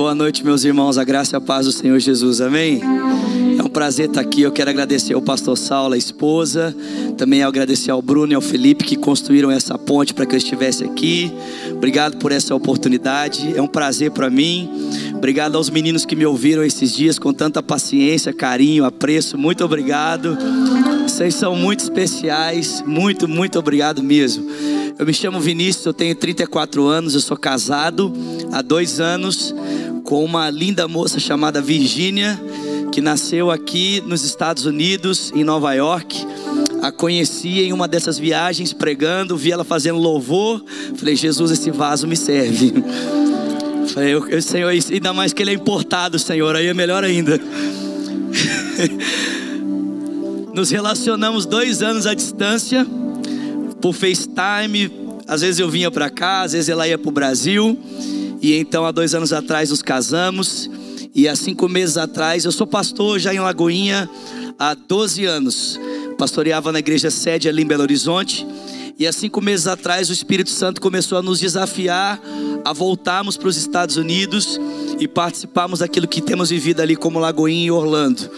Boa noite, meus irmãos. A graça e a paz do Senhor Jesus. Amém. É um prazer estar aqui. Eu quero agradecer ao pastor Saulo, a esposa. Também agradecer ao Bruno e ao Felipe que construíram essa ponte para que eu estivesse aqui. Obrigado por essa oportunidade. É um prazer para mim. Obrigado aos meninos que me ouviram esses dias com tanta paciência, carinho, apreço. Muito obrigado. Vocês são muito especiais. Muito, muito obrigado mesmo. Eu me chamo Vinícius, eu tenho 34 anos, eu sou casado há dois anos com uma linda moça chamada Virgínia, que nasceu aqui nos Estados Unidos, em Nova York. A conheci em uma dessas viagens pregando, vi ela fazendo louvor. Falei, Jesus, esse vaso me serve. Falei, eu, Senhor, ainda mais que ele é importado, Senhor, aí é melhor ainda. Nos relacionamos dois anos à distância por FaceTime. Às vezes eu vinha para cá, às vezes ela ia para o Brasil. E então, há dois anos atrás, nos casamos. E há cinco meses atrás, eu sou pastor já em Lagoinha há 12 anos. Pastoreava na igreja sede ali em Belo Horizonte. E há cinco meses atrás, o Espírito Santo começou a nos desafiar a voltarmos para os Estados Unidos e participarmos daquilo que temos vivido ali como Lagoinha e Orlando.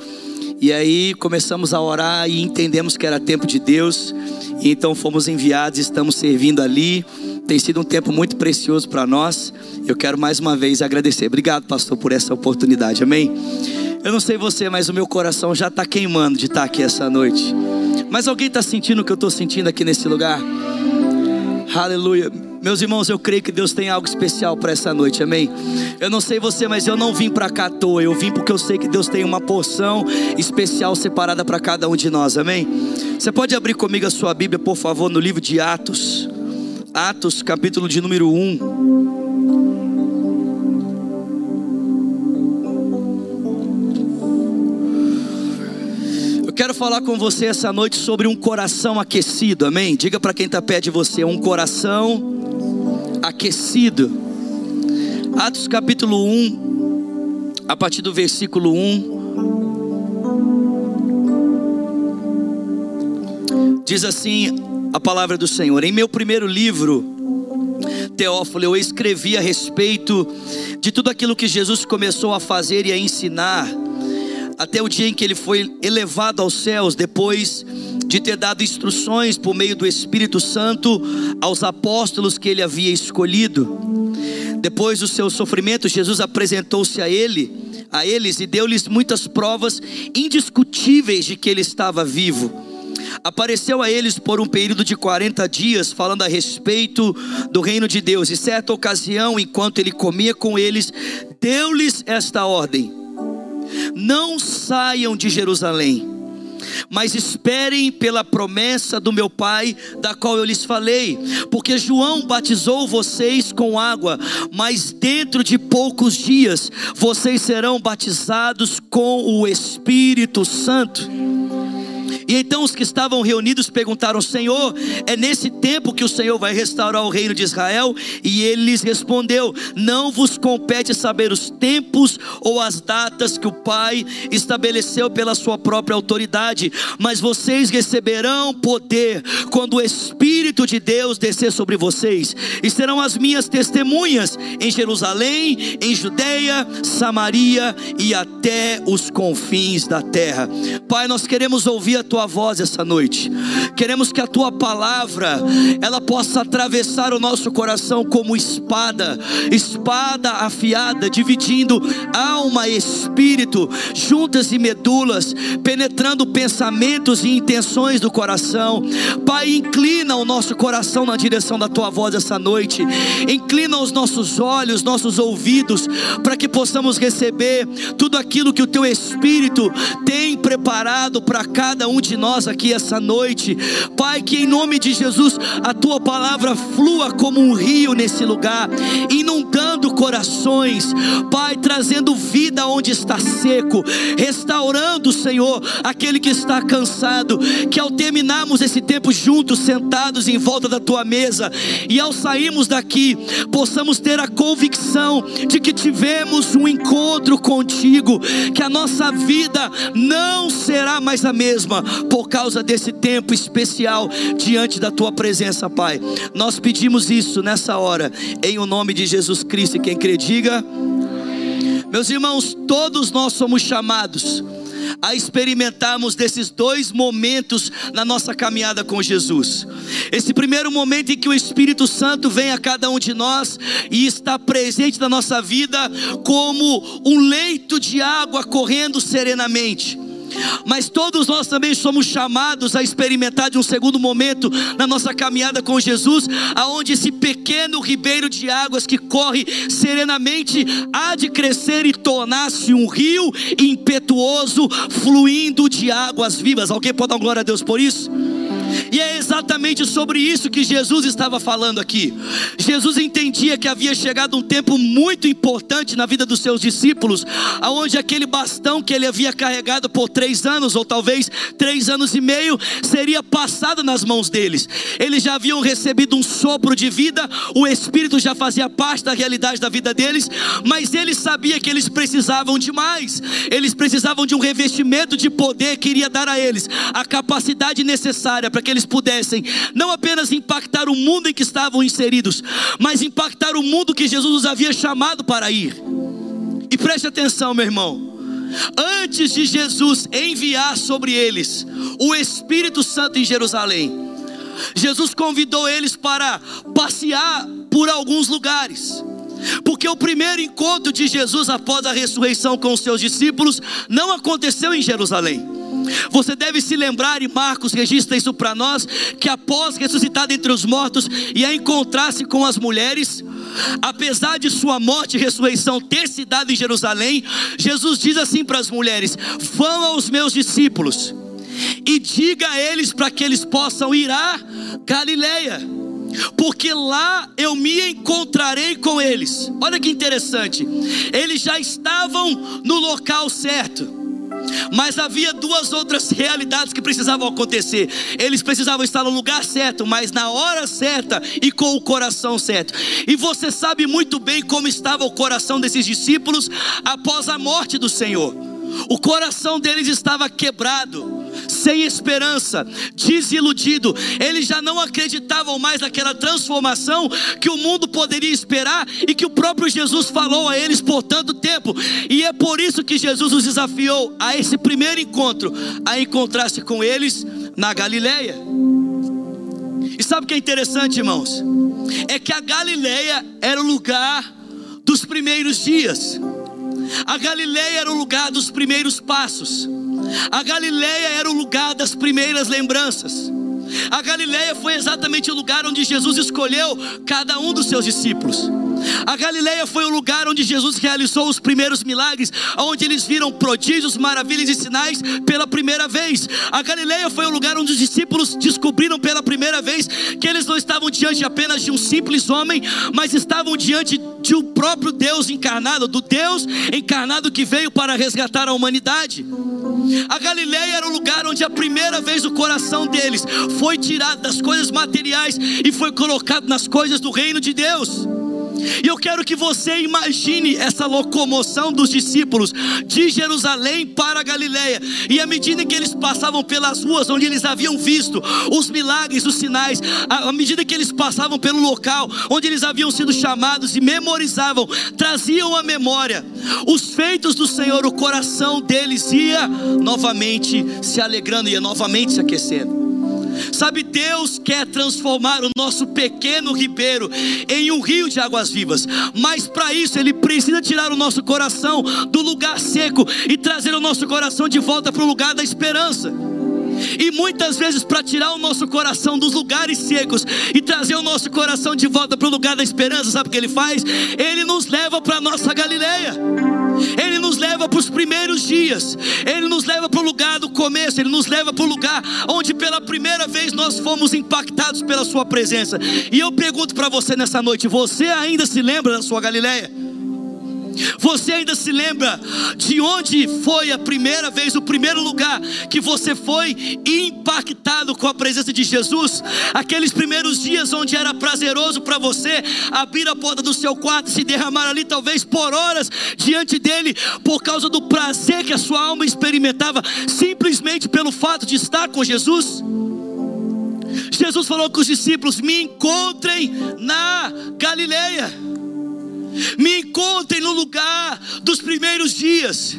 E aí começamos a orar e entendemos que era tempo de Deus. E então fomos enviados, estamos servindo ali. Tem sido um tempo muito precioso para nós. Eu quero mais uma vez agradecer. Obrigado, pastor, por essa oportunidade. Amém. Eu não sei você, mas o meu coração já está queimando de estar aqui essa noite. Mas alguém está sentindo o que eu estou sentindo aqui nesse lugar? Aleluia. Meus irmãos, eu creio que Deus tem algo especial para essa noite, amém? Eu não sei você, mas eu não vim para cá à toa, eu vim porque eu sei que Deus tem uma porção especial separada para cada um de nós, amém? Você pode abrir comigo a sua Bíblia, por favor, no livro de Atos, Atos, capítulo de número 1. Quero falar com você essa noite sobre um coração aquecido, amém? Diga para quem está perto de você, um coração aquecido. Atos capítulo 1, a partir do versículo 1. Diz assim a palavra do Senhor: Em meu primeiro livro, Teófilo, eu escrevi a respeito de tudo aquilo que Jesus começou a fazer e a ensinar, até o dia em que ele foi elevado aos céus, depois de ter dado instruções por meio do Espírito Santo aos apóstolos que ele havia escolhido. Depois do seu sofrimento, Jesus apresentou-se a ele, a eles e deu-lhes muitas provas indiscutíveis de que ele estava vivo. Apareceu a eles por um período de 40 dias, falando a respeito do reino de Deus. E certa ocasião, enquanto ele comia com eles, deu-lhes esta ordem: Não saiam de Jerusalém mas esperem pela promessa do meu Pai, da qual eu lhes falei, porque João batizou vocês com água, mas dentro de poucos dias vocês serão batizados com o Espírito Santo. E então os que estavam reunidos perguntaram: Senhor, é nesse tempo que o Senhor vai restaurar o reino de Israel? E ele lhes respondeu: Não vos compete saber os tempos ou as datas que o Pai estabeleceu pela sua própria autoridade, mas vocês receberão poder quando o Espírito de Deus descer sobre vocês, e serão as minhas testemunhas em Jerusalém, em Judeia, Samaria e até os confins da terra. Pai, nós queremos ouvir a tua voz essa noite. Queremos que a tua palavra ela possa atravessar o nosso coração como espada, espada afiada, dividindo alma e espírito, juntas e medulas, penetrando pensamentos e intenções do coração. Pai, inclina o nosso coração na direção da tua voz essa noite. Inclina os nossos olhos, nossos ouvidos, para que possamos receber tudo aquilo que o teu espírito tem preparado para cada um de nós aqui essa noite. Pai, que em nome de Jesus a tua palavra flua como um rio nesse lugar, inundando corações, Pai, trazendo vida onde está seco, restaurando, Senhor, aquele que está cansado. Que ao terminarmos esse tempo juntos, sentados em volta da tua mesa, e ao sairmos daqui, possamos ter a convicção de que tivemos um encontro contigo, que a nossa vida não será mais a mesma, por causa desse tempo especial diante da tua presença, Pai. Nós pedimos isso nessa hora, em o nome de Jesus Cristo. E quem crê, diga. Meus irmãos, todos nós somos chamados a experimentarmos desses dois momentos na nossa caminhada com Jesus. Esse primeiro momento em que o Espírito Santo vem a cada um de nós e está presente na nossa vida como um leito de água correndo serenamente. Mas todos nós também somos chamados a experimentar de um segundo momento na nossa caminhada com Jesus, aonde esse pequeno ribeiro de águas que corre serenamente há de crescer e tornar-se um rio impetuoso, fluindo de águas vivas. Alguém pode dar glória a Deus por isso? E é exatamente sobre isso que Jesus estava falando aqui. Jesus entendia que havia chegado um tempo muito importante na vida dos seus discípulos, aonde aquele bastão que ele havia carregado por três anos, ou talvez três anos e meio, seria passado nas mãos deles. Eles já haviam recebido um sopro de vida, o Espírito já fazia parte da realidade da vida deles, mas ele sabia que eles precisavam de mais, eles precisavam de um revestimento de poder que iria dar a eles a capacidade necessária para que eles pudessem não apenas impactar o mundo em que estavam inseridos, mas impactar o mundo que Jesus os havia chamado para ir. E preste atenção, meu irmão. Antes de Jesus enviar sobre eles o Espírito Santo em Jerusalém, Jesus convidou eles para passear por alguns lugares. Porque o primeiro encontro de Jesus após a ressurreição com os seus discípulos não aconteceu em Jerusalém. Você deve se lembrar, e Marcos registra isso para nós, que após ressuscitar entre os mortos e a encontrar-se com as mulheres, apesar de sua morte e ressurreição ter se dado em Jerusalém, Jesus diz assim para as mulheres: Vão aos meus discípulos e diga a eles para que eles possam ir a Galileia, porque lá eu me encontrarei com eles. Olha que interessante, eles já estavam no local certo mas havia duas outras realidades que precisavam acontecer. Eles precisavam estar no lugar certo, mas na hora certa e com o coração certo. E você sabe muito bem como estava o coração desses discípulos após a morte do Senhor. O coração deles estava quebrado sem esperança, desiludido. Eles já não acreditavam mais naquela transformação que o mundo poderia esperar e que o próprio Jesus falou a eles por tanto tempo. E é por isso que Jesus os desafiou a esse primeiro encontro, a encontrar-se com eles na Galileia. E sabe o que é interessante, irmãos? É que a Galileia era o lugar dos primeiros dias. A Galileia era o lugar dos primeiros passos. A Galileia era o lugar das primeiras lembranças. A Galileia foi exatamente o lugar onde Jesus escolheu cada um dos seus discípulos. A Galileia foi o lugar onde Jesus realizou os primeiros milagres, onde eles viram prodígios, maravilhas e sinais pela primeira vez. A Galileia foi o lugar onde os discípulos descobriram pela primeira vez que eles não estavam diante apenas de um simples homem, mas estavam diante de um próprio Deus encarnado, do Deus encarnado que veio para resgatar a humanidade. A Galileia era o lugar onde a primeira vez o coração deles foi tirado das coisas materiais e foi colocado nas coisas do reino de Deus. E eu quero que você imagine essa locomoção dos discípulos de Jerusalém para Galiléia. E à medida que eles passavam pelas ruas onde eles haviam visto os milagres, os sinais, à medida que eles passavam pelo local onde eles haviam sido chamados e memorizavam, traziam à memória os feitos do Senhor, o coração deles ia novamente se alegrando, ia novamente se aquecendo. Sabe, Deus quer transformar o nosso pequeno ribeiro em um rio de águas vivas, mas para isso Ele precisa tirar o nosso coração do lugar seco e trazer o nosso coração de volta para o lugar da esperança. E muitas vezes, para tirar o nosso coração dos lugares secos e trazer o nosso coração de volta para o lugar da esperança, sabe o que ele faz? Ele nos leva para a nossa Galileia. Ele nos leva para os primeiros dias, Ele nos leva para o lugar do começo, Ele nos leva para o lugar onde pela primeira vez nós fomos impactados pela Sua presença. E eu pergunto para você nessa noite: você ainda se lembra da sua Galileia? Você ainda se lembra de onde foi a primeira vez, o primeiro lugar que você foi impactado com a presença de Jesus? Aqueles primeiros dias onde era prazeroso para você abrir a porta do seu quarto e se derramar ali, talvez por horas diante dele, por causa do prazer que a sua alma experimentava, simplesmente pelo fato de estar com Jesus? Jesus falou com os discípulos: Me encontrem na Galileia. Me encontrem no lugar dos primeiros dias.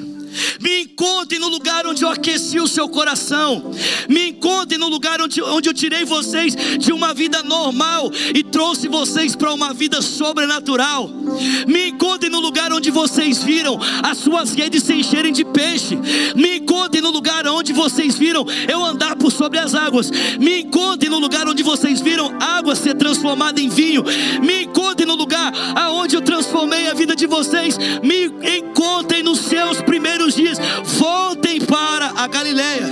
Me encontrem no lugar onde eu aqueci o seu coração. Me encontrem no lugar onde, onde eu tirei vocês de uma vida normal e trouxe vocês para uma vida sobrenatural. Me encontrem no lugar onde vocês viram as suas redes se encherem de peixe. Me encontrem no lugar onde vocês viram eu andar por sobre as águas. Me encontrem no lugar onde vocês viram água ser transformada em vinho. Me encontrem no lugar aonde eu transformei a vida de vocês. Me encontrem nos seus primeiros primeiros dias, voltem para a Galileia.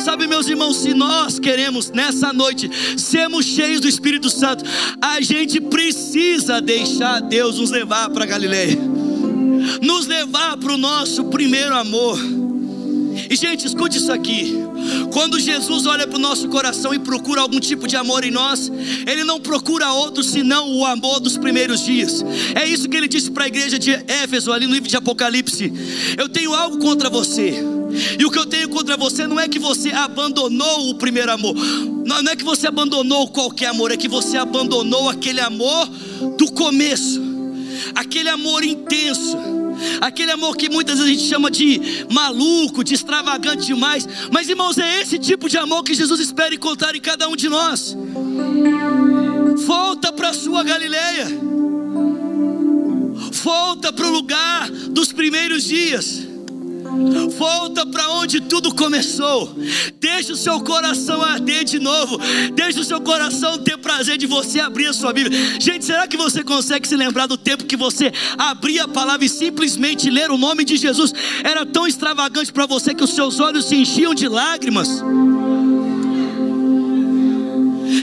Sabe, meus irmãos, se nós queremos nessa noite sermos cheios do Espírito Santo, a gente precisa deixar Deus nos levar para Galileia, nos levar para o nosso primeiro amor. E gente, escute isso aqui. Quando Jesus olha para o nosso coração e procura algum tipo de amor em nós, Ele não procura outro senão o amor dos primeiros dias. É isso que Ele disse para a igreja de Éfeso, ali no livro de Apocalipse: Eu tenho algo contra você. E o que eu tenho contra você não é que você abandonou o primeiro amor, não é que você abandonou qualquer amor, é que você abandonou aquele amor do começo, aquele amor intenso aquele amor que muitas vezes a gente chama de maluco, de extravagante demais. Mas irmãos, é esse tipo de amor que Jesus espera encontrar em cada um de nós. Volta para a sua Galileia. Volta para o lugar dos primeiros dias. Volta para onde tudo começou. Deixa o seu coração arder de novo. Deixa o seu coração ter prazer de você abrir a sua Bíblia. Gente, será que você consegue se lembrar do tempo que você abria a palavra e simplesmente ler o nome de Jesus? Era tão extravagante para você que os seus olhos se enchiam de lágrimas.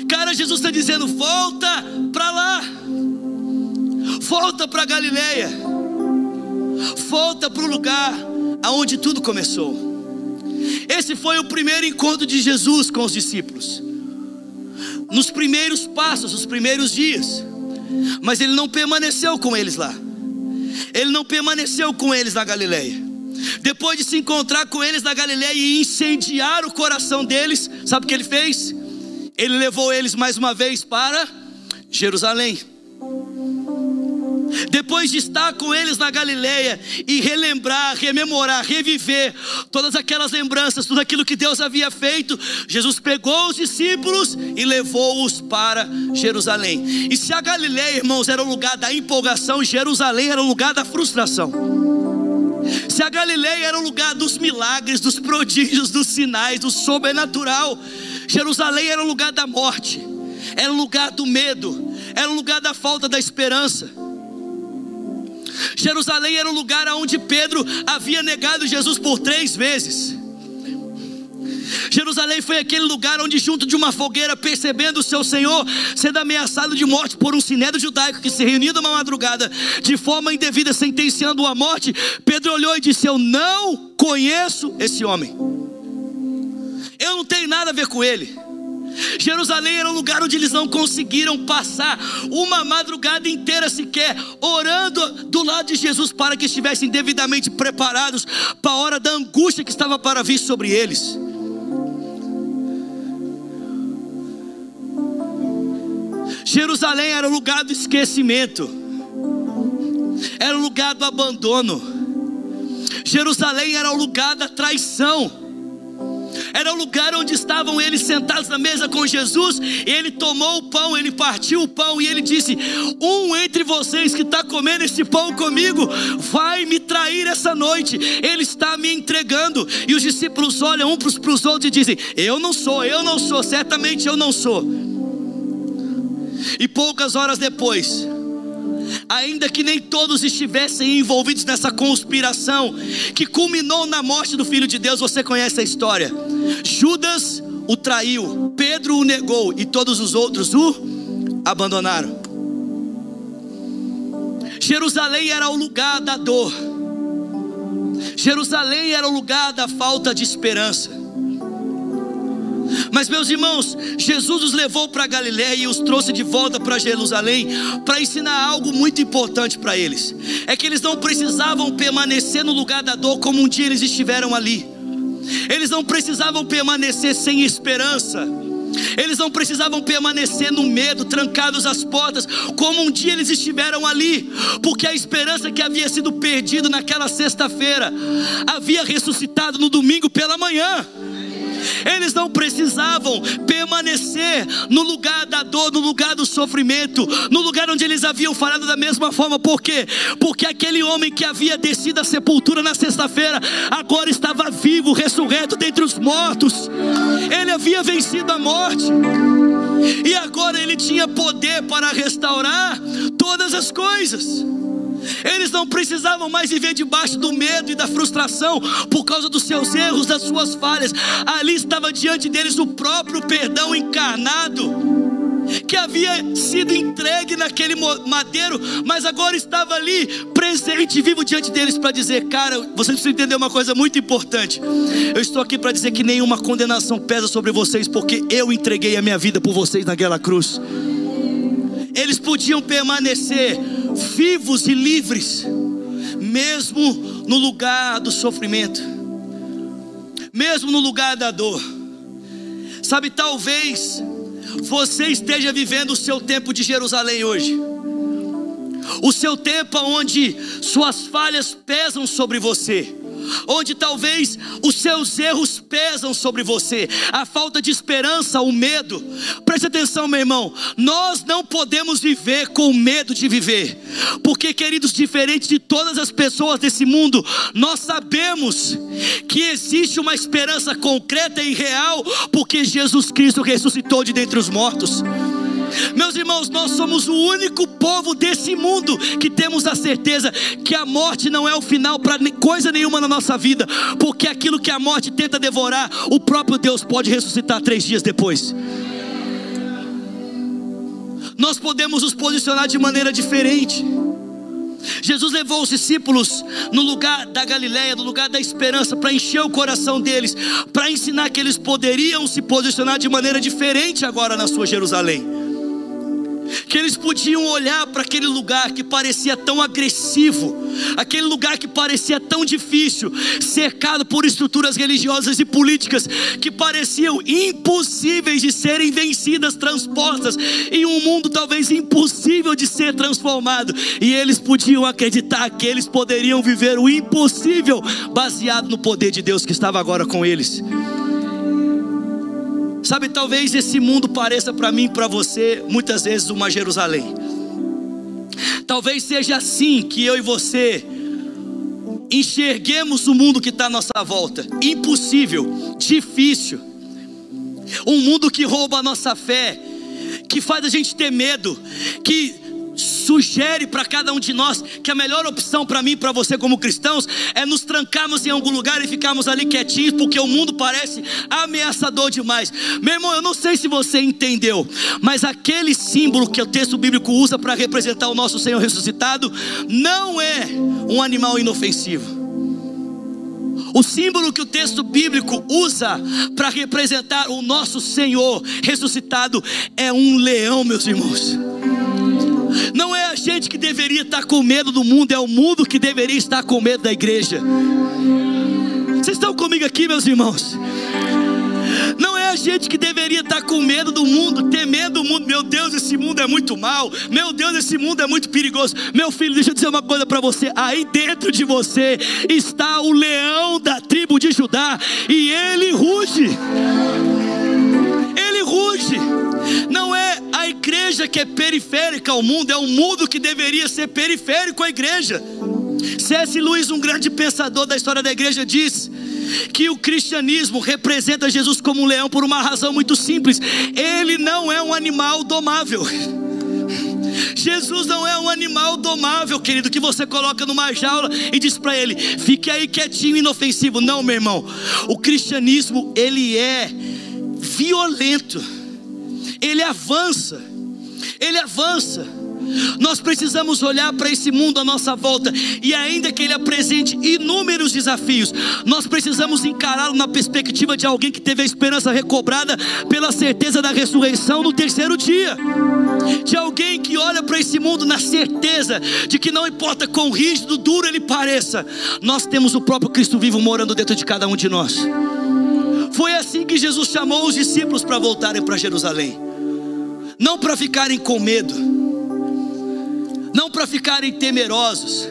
Cara, Jesus está dizendo: volta para lá, volta para Galileia, volta para o lugar aonde tudo começou. Esse foi o primeiro encontro de Jesus com os discípulos. Nos primeiros passos, nos primeiros dias. Mas ele não permaneceu com eles lá. Ele não permaneceu com eles na Galileia. Depois de se encontrar com eles na Galileia e incendiar o coração deles, sabe o que ele fez? Ele levou eles mais uma vez para Jerusalém. Depois de estar com eles na Galileia e relembrar, rememorar, reviver todas aquelas lembranças, tudo aquilo que Deus havia feito, Jesus pegou os discípulos e levou-os para Jerusalém. E se a Galileia, irmãos, era o lugar da empolgação, Jerusalém era o lugar da frustração. Se a Galileia era o lugar dos milagres, dos prodígios, dos sinais, do sobrenatural, Jerusalém era o lugar da morte, era o lugar do medo, era o lugar da falta da esperança. Jerusalém era o lugar onde Pedro havia negado Jesus por três vezes. Jerusalém foi aquele lugar onde, junto de uma fogueira, percebendo o seu Senhor sendo ameaçado de morte por um sinédrio judaico que se reuniu numa madrugada de forma indevida, sentenciando-o à morte, Pedro olhou e disse: Eu não conheço esse homem, eu não tenho nada a ver com ele. Jerusalém era um lugar onde eles não conseguiram passar uma madrugada inteira sequer, orando do lado de Jesus para que estivessem devidamente preparados para a hora da angústia que estava para vir sobre eles. Jerusalém era o lugar do esquecimento, era o lugar do abandono. Jerusalém era o lugar da traição era o lugar onde estavam eles sentados na mesa com Jesus, ele tomou o pão, ele partiu o pão e ele disse: Um entre vocês que está comendo esse pão comigo vai me trair essa noite, ele está me entregando. E os discípulos olham um para os outros e dizem: Eu não sou, eu não sou, certamente eu não sou. E poucas horas depois, ainda que nem todos estivessem envolvidos nessa conspiração que culminou na morte do Filho de Deus, você conhece a história. Judas o traiu, Pedro o negou e todos os outros o abandonaram. Jerusalém era o lugar da dor, Jerusalém era o lugar da falta de esperança. Mas, meus irmãos, Jesus os levou para Galiléia e os trouxe de volta para Jerusalém para ensinar algo muito importante para eles: é que eles não precisavam permanecer no lugar da dor como um dia eles estiveram ali, eles não precisavam permanecer sem esperança. Eles não precisavam permanecer no medo, trancados às portas, como um dia eles estiveram ali, porque a esperança que havia sido perdida naquela sexta-feira havia ressuscitado no domingo pela manhã. Eles não precisavam permanecer no lugar da dor, no lugar do sofrimento, no lugar onde eles haviam falado da mesma forma. Por quê? Porque aquele homem que havia descido à sepultura na sexta-feira, agora estava vivo, ressurreto dentre os mortos. Ele havia vencido a morte. E agora ele tinha poder para restaurar todas as coisas. Eles não precisavam mais viver debaixo do medo e da frustração por causa dos seus erros, das suas falhas. Ali estava diante deles o próprio perdão encarnado que havia sido entregue naquele madeiro, mas agora estava ali, presente, vivo diante deles, para dizer: Cara, vocês precisam entender uma coisa muito importante. Eu estou aqui para dizer que nenhuma condenação pesa sobre vocês, porque eu entreguei a minha vida por vocês naquela cruz. Eles podiam permanecer vivos e livres, mesmo no lugar do sofrimento, mesmo no lugar da dor. Sabe, talvez você esteja vivendo o seu tempo de Jerusalém hoje. O seu tempo onde suas falhas pesam sobre você onde talvez os seus erros pesam sobre você, a falta de esperança, o medo. Preste atenção, meu irmão, nós não podemos viver com medo de viver, porque, queridos, diferente de todas as pessoas desse mundo, nós sabemos que existe uma esperança concreta e real, porque Jesus Cristo ressuscitou de dentre os mortos. Meus irmãos, nós somos o único povo desse mundo que temos a certeza que a morte não é o final para coisa nenhuma na nossa vida, porque aquilo que a morte tenta devorar, o próprio Deus pode ressuscitar três dias depois. Nós podemos nos posicionar de maneira diferente. Jesus levou os discípulos no lugar da Galileia, no lugar da esperança, para encher o coração deles, para ensinar que eles poderiam se posicionar de maneira diferente agora na sua Jerusalém que eles podiam olhar para aquele lugar que parecia tão agressivo, aquele lugar que parecia tão difícil, cercado por estruturas religiosas e políticas que pareciam impossíveis de serem vencidas, transpostas em um mundo talvez impossível de ser transformado, e eles podiam acreditar que eles poderiam viver o impossível baseado no poder de Deus que estava agora com eles. Sabe, talvez esse mundo pareça para mim e para você muitas vezes uma Jerusalém. Talvez seja assim que eu e você enxerguemos o mundo que está à nossa volta. Impossível, difícil. Um mundo que rouba a nossa fé, que faz a gente ter medo, que sugere para cada um de nós que a melhor opção para mim para você como cristãos é nos trancarmos em algum lugar e ficarmos ali quietinhos porque o mundo parece ameaçador demais. Meu irmão, eu não sei se você entendeu, mas aquele símbolo que o texto bíblico usa para representar o nosso Senhor ressuscitado não é um animal inofensivo. O símbolo que o texto bíblico usa para representar o nosso Senhor ressuscitado é um leão, meus irmãos. Não é a gente que deveria estar com medo do mundo, é o mundo que deveria estar com medo da igreja. Vocês estão comigo aqui, meus irmãos? Não é a gente que deveria estar com medo do mundo, ter medo do mundo. Meu Deus, esse mundo é muito mal. Meu Deus, esse mundo é muito perigoso. Meu filho, deixa eu dizer uma coisa para você. Aí dentro de você está o leão da tribo de Judá e ele ruge. Ele ruge. Não é igreja que é periférica ao mundo, é o mundo que deveria ser periférico à igreja. C.S. Lewis, um grande pensador da história da igreja, diz que o cristianismo representa Jesus como um leão por uma razão muito simples: ele não é um animal domável. Jesus não é um animal domável, querido, que você coloca numa jaula e diz para ele: fique aí quietinho, inofensivo. Não, meu irmão. O cristianismo, ele é violento ele avança, ele avança. Nós precisamos olhar para esse mundo à nossa volta, e ainda que ele apresente inúmeros desafios, nós precisamos encará-lo na perspectiva de alguém que teve a esperança recobrada pela certeza da ressurreição no terceiro dia, de alguém que olha para esse mundo na certeza de que não importa quão rígido, duro ele pareça, nós temos o próprio Cristo vivo morando dentro de cada um de nós. Foi assim que Jesus chamou os discípulos para voltarem para Jerusalém. Não para ficarem com medo, não para ficarem temerosos,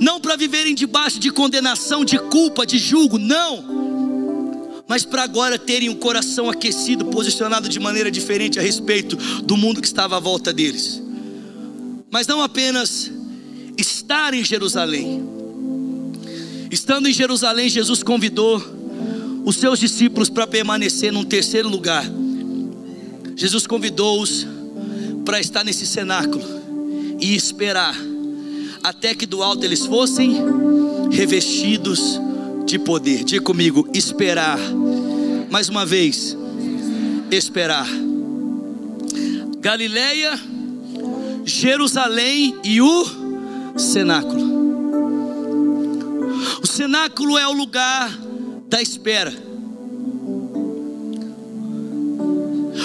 não para viverem debaixo de condenação, de culpa, de julgo, não, mas para agora terem o um coração aquecido, posicionado de maneira diferente a respeito do mundo que estava à volta deles. Mas não apenas estar em Jerusalém. Estando em Jerusalém, Jesus convidou os seus discípulos para permanecer num terceiro lugar. Jesus convidou-os para estar nesse cenáculo e esperar até que do alto eles fossem revestidos de poder. Diga comigo, esperar. Mais uma vez, esperar. Galileia, Jerusalém e o cenáculo. O cenáculo é o lugar da espera.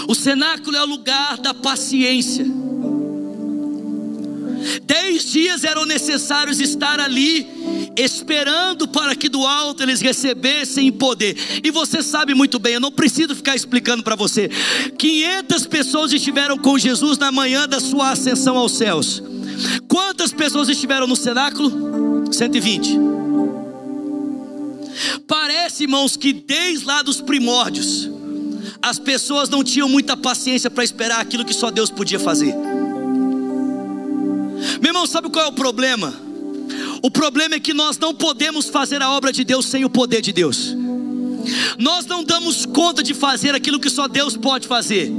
O cenáculo é o lugar da paciência. Dez dias eram necessários estar ali, esperando para que do alto eles recebessem poder. E você sabe muito bem, eu não preciso ficar explicando para você. 500 pessoas estiveram com Jesus na manhã da sua ascensão aos céus. Quantas pessoas estiveram no cenáculo? 120. Parece, irmãos, que desde lá dos primórdios, as pessoas não tinham muita paciência para esperar aquilo que só Deus podia fazer. Meu irmão, sabe qual é o problema? O problema é que nós não podemos fazer a obra de Deus sem o poder de Deus. Nós não damos conta de fazer aquilo que só Deus pode fazer.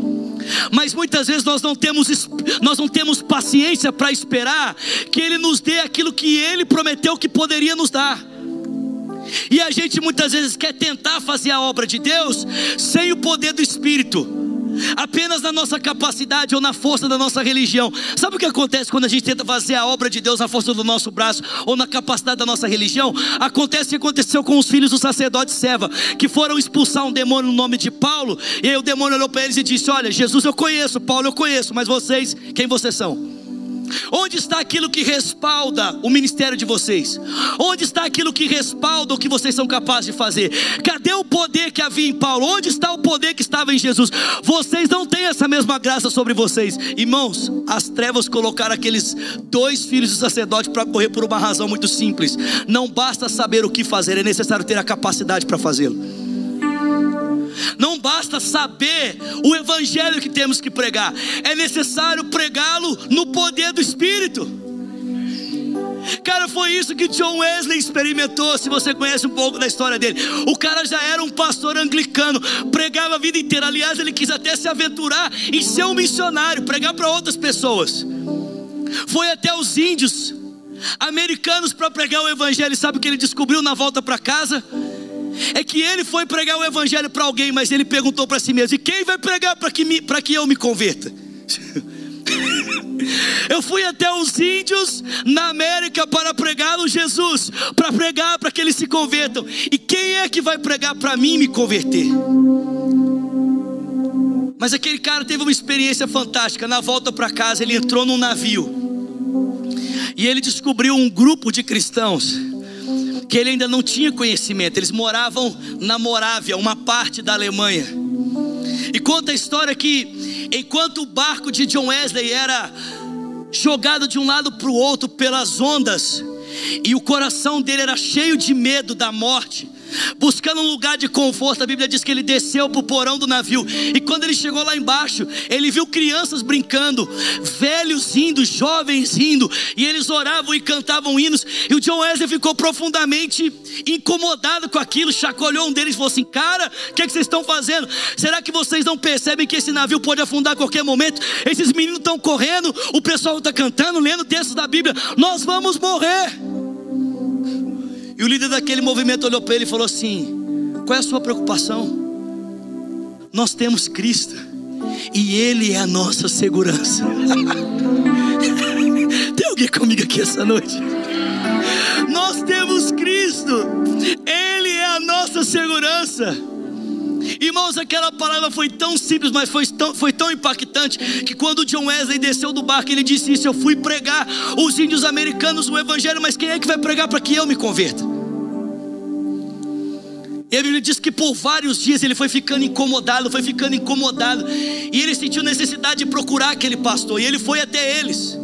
Mas muitas vezes nós não temos, nós não temos paciência para esperar que Ele nos dê aquilo que Ele prometeu que poderia nos dar. E a gente muitas vezes quer tentar fazer a obra de Deus sem o poder do Espírito apenas na nossa capacidade ou na força da nossa religião. Sabe o que acontece quando a gente tenta fazer a obra de Deus na força do nosso braço ou na capacidade da nossa religião? Acontece o que aconteceu com os filhos do sacerdote Seva, que foram expulsar um demônio no nome de Paulo, e aí o demônio olhou para eles e disse: Olha, Jesus eu conheço, Paulo eu conheço, mas vocês, quem vocês são? Onde está aquilo que respalda o ministério de vocês? Onde está aquilo que respalda o que vocês são capazes de fazer? Cadê o poder que havia em Paulo? Onde está o poder que estava em Jesus? Vocês não têm essa mesma graça sobre vocês. Irmãos, as trevas colocaram aqueles dois filhos do sacerdote para correr por uma razão muito simples. Não basta saber o que fazer, é necessário ter a capacidade para fazê-lo. Não basta saber o evangelho que temos que pregar, é necessário pregá-lo no poder do Espírito. Cara, foi isso que John Wesley experimentou. Se você conhece um pouco da história dele, o cara já era um pastor anglicano, pregava a vida inteira. Aliás, ele quis até se aventurar em ser um missionário, pregar para outras pessoas. Foi até os índios americanos para pregar o evangelho. Sabe o que ele descobriu na volta para casa? É que ele foi pregar o evangelho para alguém, mas ele perguntou para si mesmo: e quem vai pregar para que, que eu me converta? Eu fui até os índios na América para pregar no Jesus, para pregar para que eles se convertam. E quem é que vai pregar para mim me converter? Mas aquele cara teve uma experiência fantástica. Na volta para casa, ele entrou num navio e ele descobriu um grupo de cristãos que ele ainda não tinha conhecimento. Eles moravam na Morávia, uma parte da Alemanha. E conta a história que enquanto o barco de John Wesley era jogado de um lado para o outro pelas ondas, e o coração dele era cheio de medo da morte, buscando um lugar de conforto. A Bíblia diz que ele desceu para o porão do navio, e quando ele chegou lá embaixo, ele viu crianças brincando, velhos rindo, jovens rindo, e eles oravam e cantavam hinos. E o John Wesley ficou profundamente incomodado com aquilo, chacoalhou um deles e falou assim: Cara, o que, é que vocês estão fazendo? Será que vocês não percebem que esse navio pode afundar a qualquer momento? Esses meninos estão correndo, o pessoal está cantando, lendo textos da Bíblia, nós vamos morrer. E o líder daquele movimento olhou para ele e falou assim: Qual é a sua preocupação? Nós temos Cristo e Ele é a nossa segurança. Tem alguém comigo aqui essa noite? Nós temos Cristo, Ele é a nossa segurança. Irmãos, aquela palavra foi tão simples, mas foi tão, foi tão impactante que quando John Wesley desceu do barco, ele disse isso: Eu fui pregar os índios americanos o Evangelho, mas quem é que vai pregar para que eu me converta? E a Bíblia diz que por vários dias ele foi ficando incomodado, foi ficando incomodado. E ele sentiu necessidade de procurar aquele pastor. E ele foi até eles.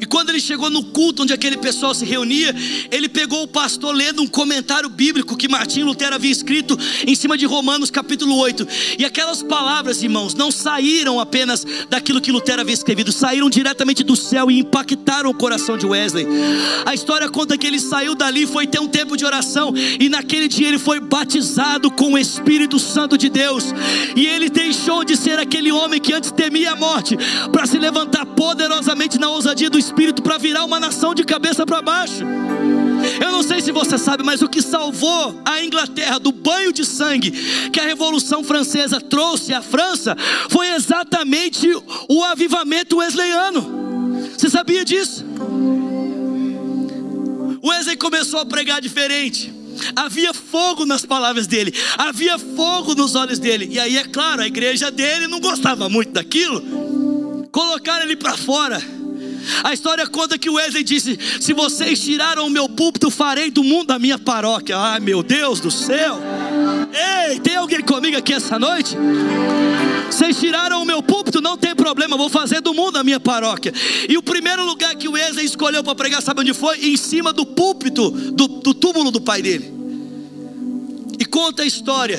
E quando ele chegou no culto onde aquele pessoal se reunia, ele pegou o pastor lendo um comentário bíblico que Martim Lutero havia escrito em cima de Romanos capítulo 8. E aquelas palavras, irmãos, não saíram apenas daquilo que Lutero havia escrevido, saíram diretamente do céu e impactaram o coração de Wesley. A história conta que ele saiu dali, foi ter um tempo de oração, e naquele dia ele foi batizado com o Espírito Santo de Deus. E ele deixou de ser aquele homem que antes temia a morte, para se levantar poderosamente na ousadia do Espírito para virar uma nação de cabeça para baixo. Eu não sei se você sabe, mas o que salvou a Inglaterra do banho de sangue que a Revolução Francesa trouxe à França foi exatamente o avivamento wesleyano. Você sabia disso? Wesley começou a pregar diferente. Havia fogo nas palavras dele, havia fogo nos olhos dele. E aí, é claro, a igreja dele não gostava muito daquilo. Colocaram ele para fora a história conta que Wesley disse: Se vocês tiraram o meu púlpito, farei do mundo a minha paróquia. Ai meu Deus do céu! Ei, tem alguém comigo aqui essa noite? Vocês tiraram o meu púlpito, não tem problema, vou fazer do mundo a minha paróquia. E o primeiro lugar que o Wesley escolheu para pregar, sabe onde foi? Em cima do púlpito, do, do túmulo do pai dele. E conta a história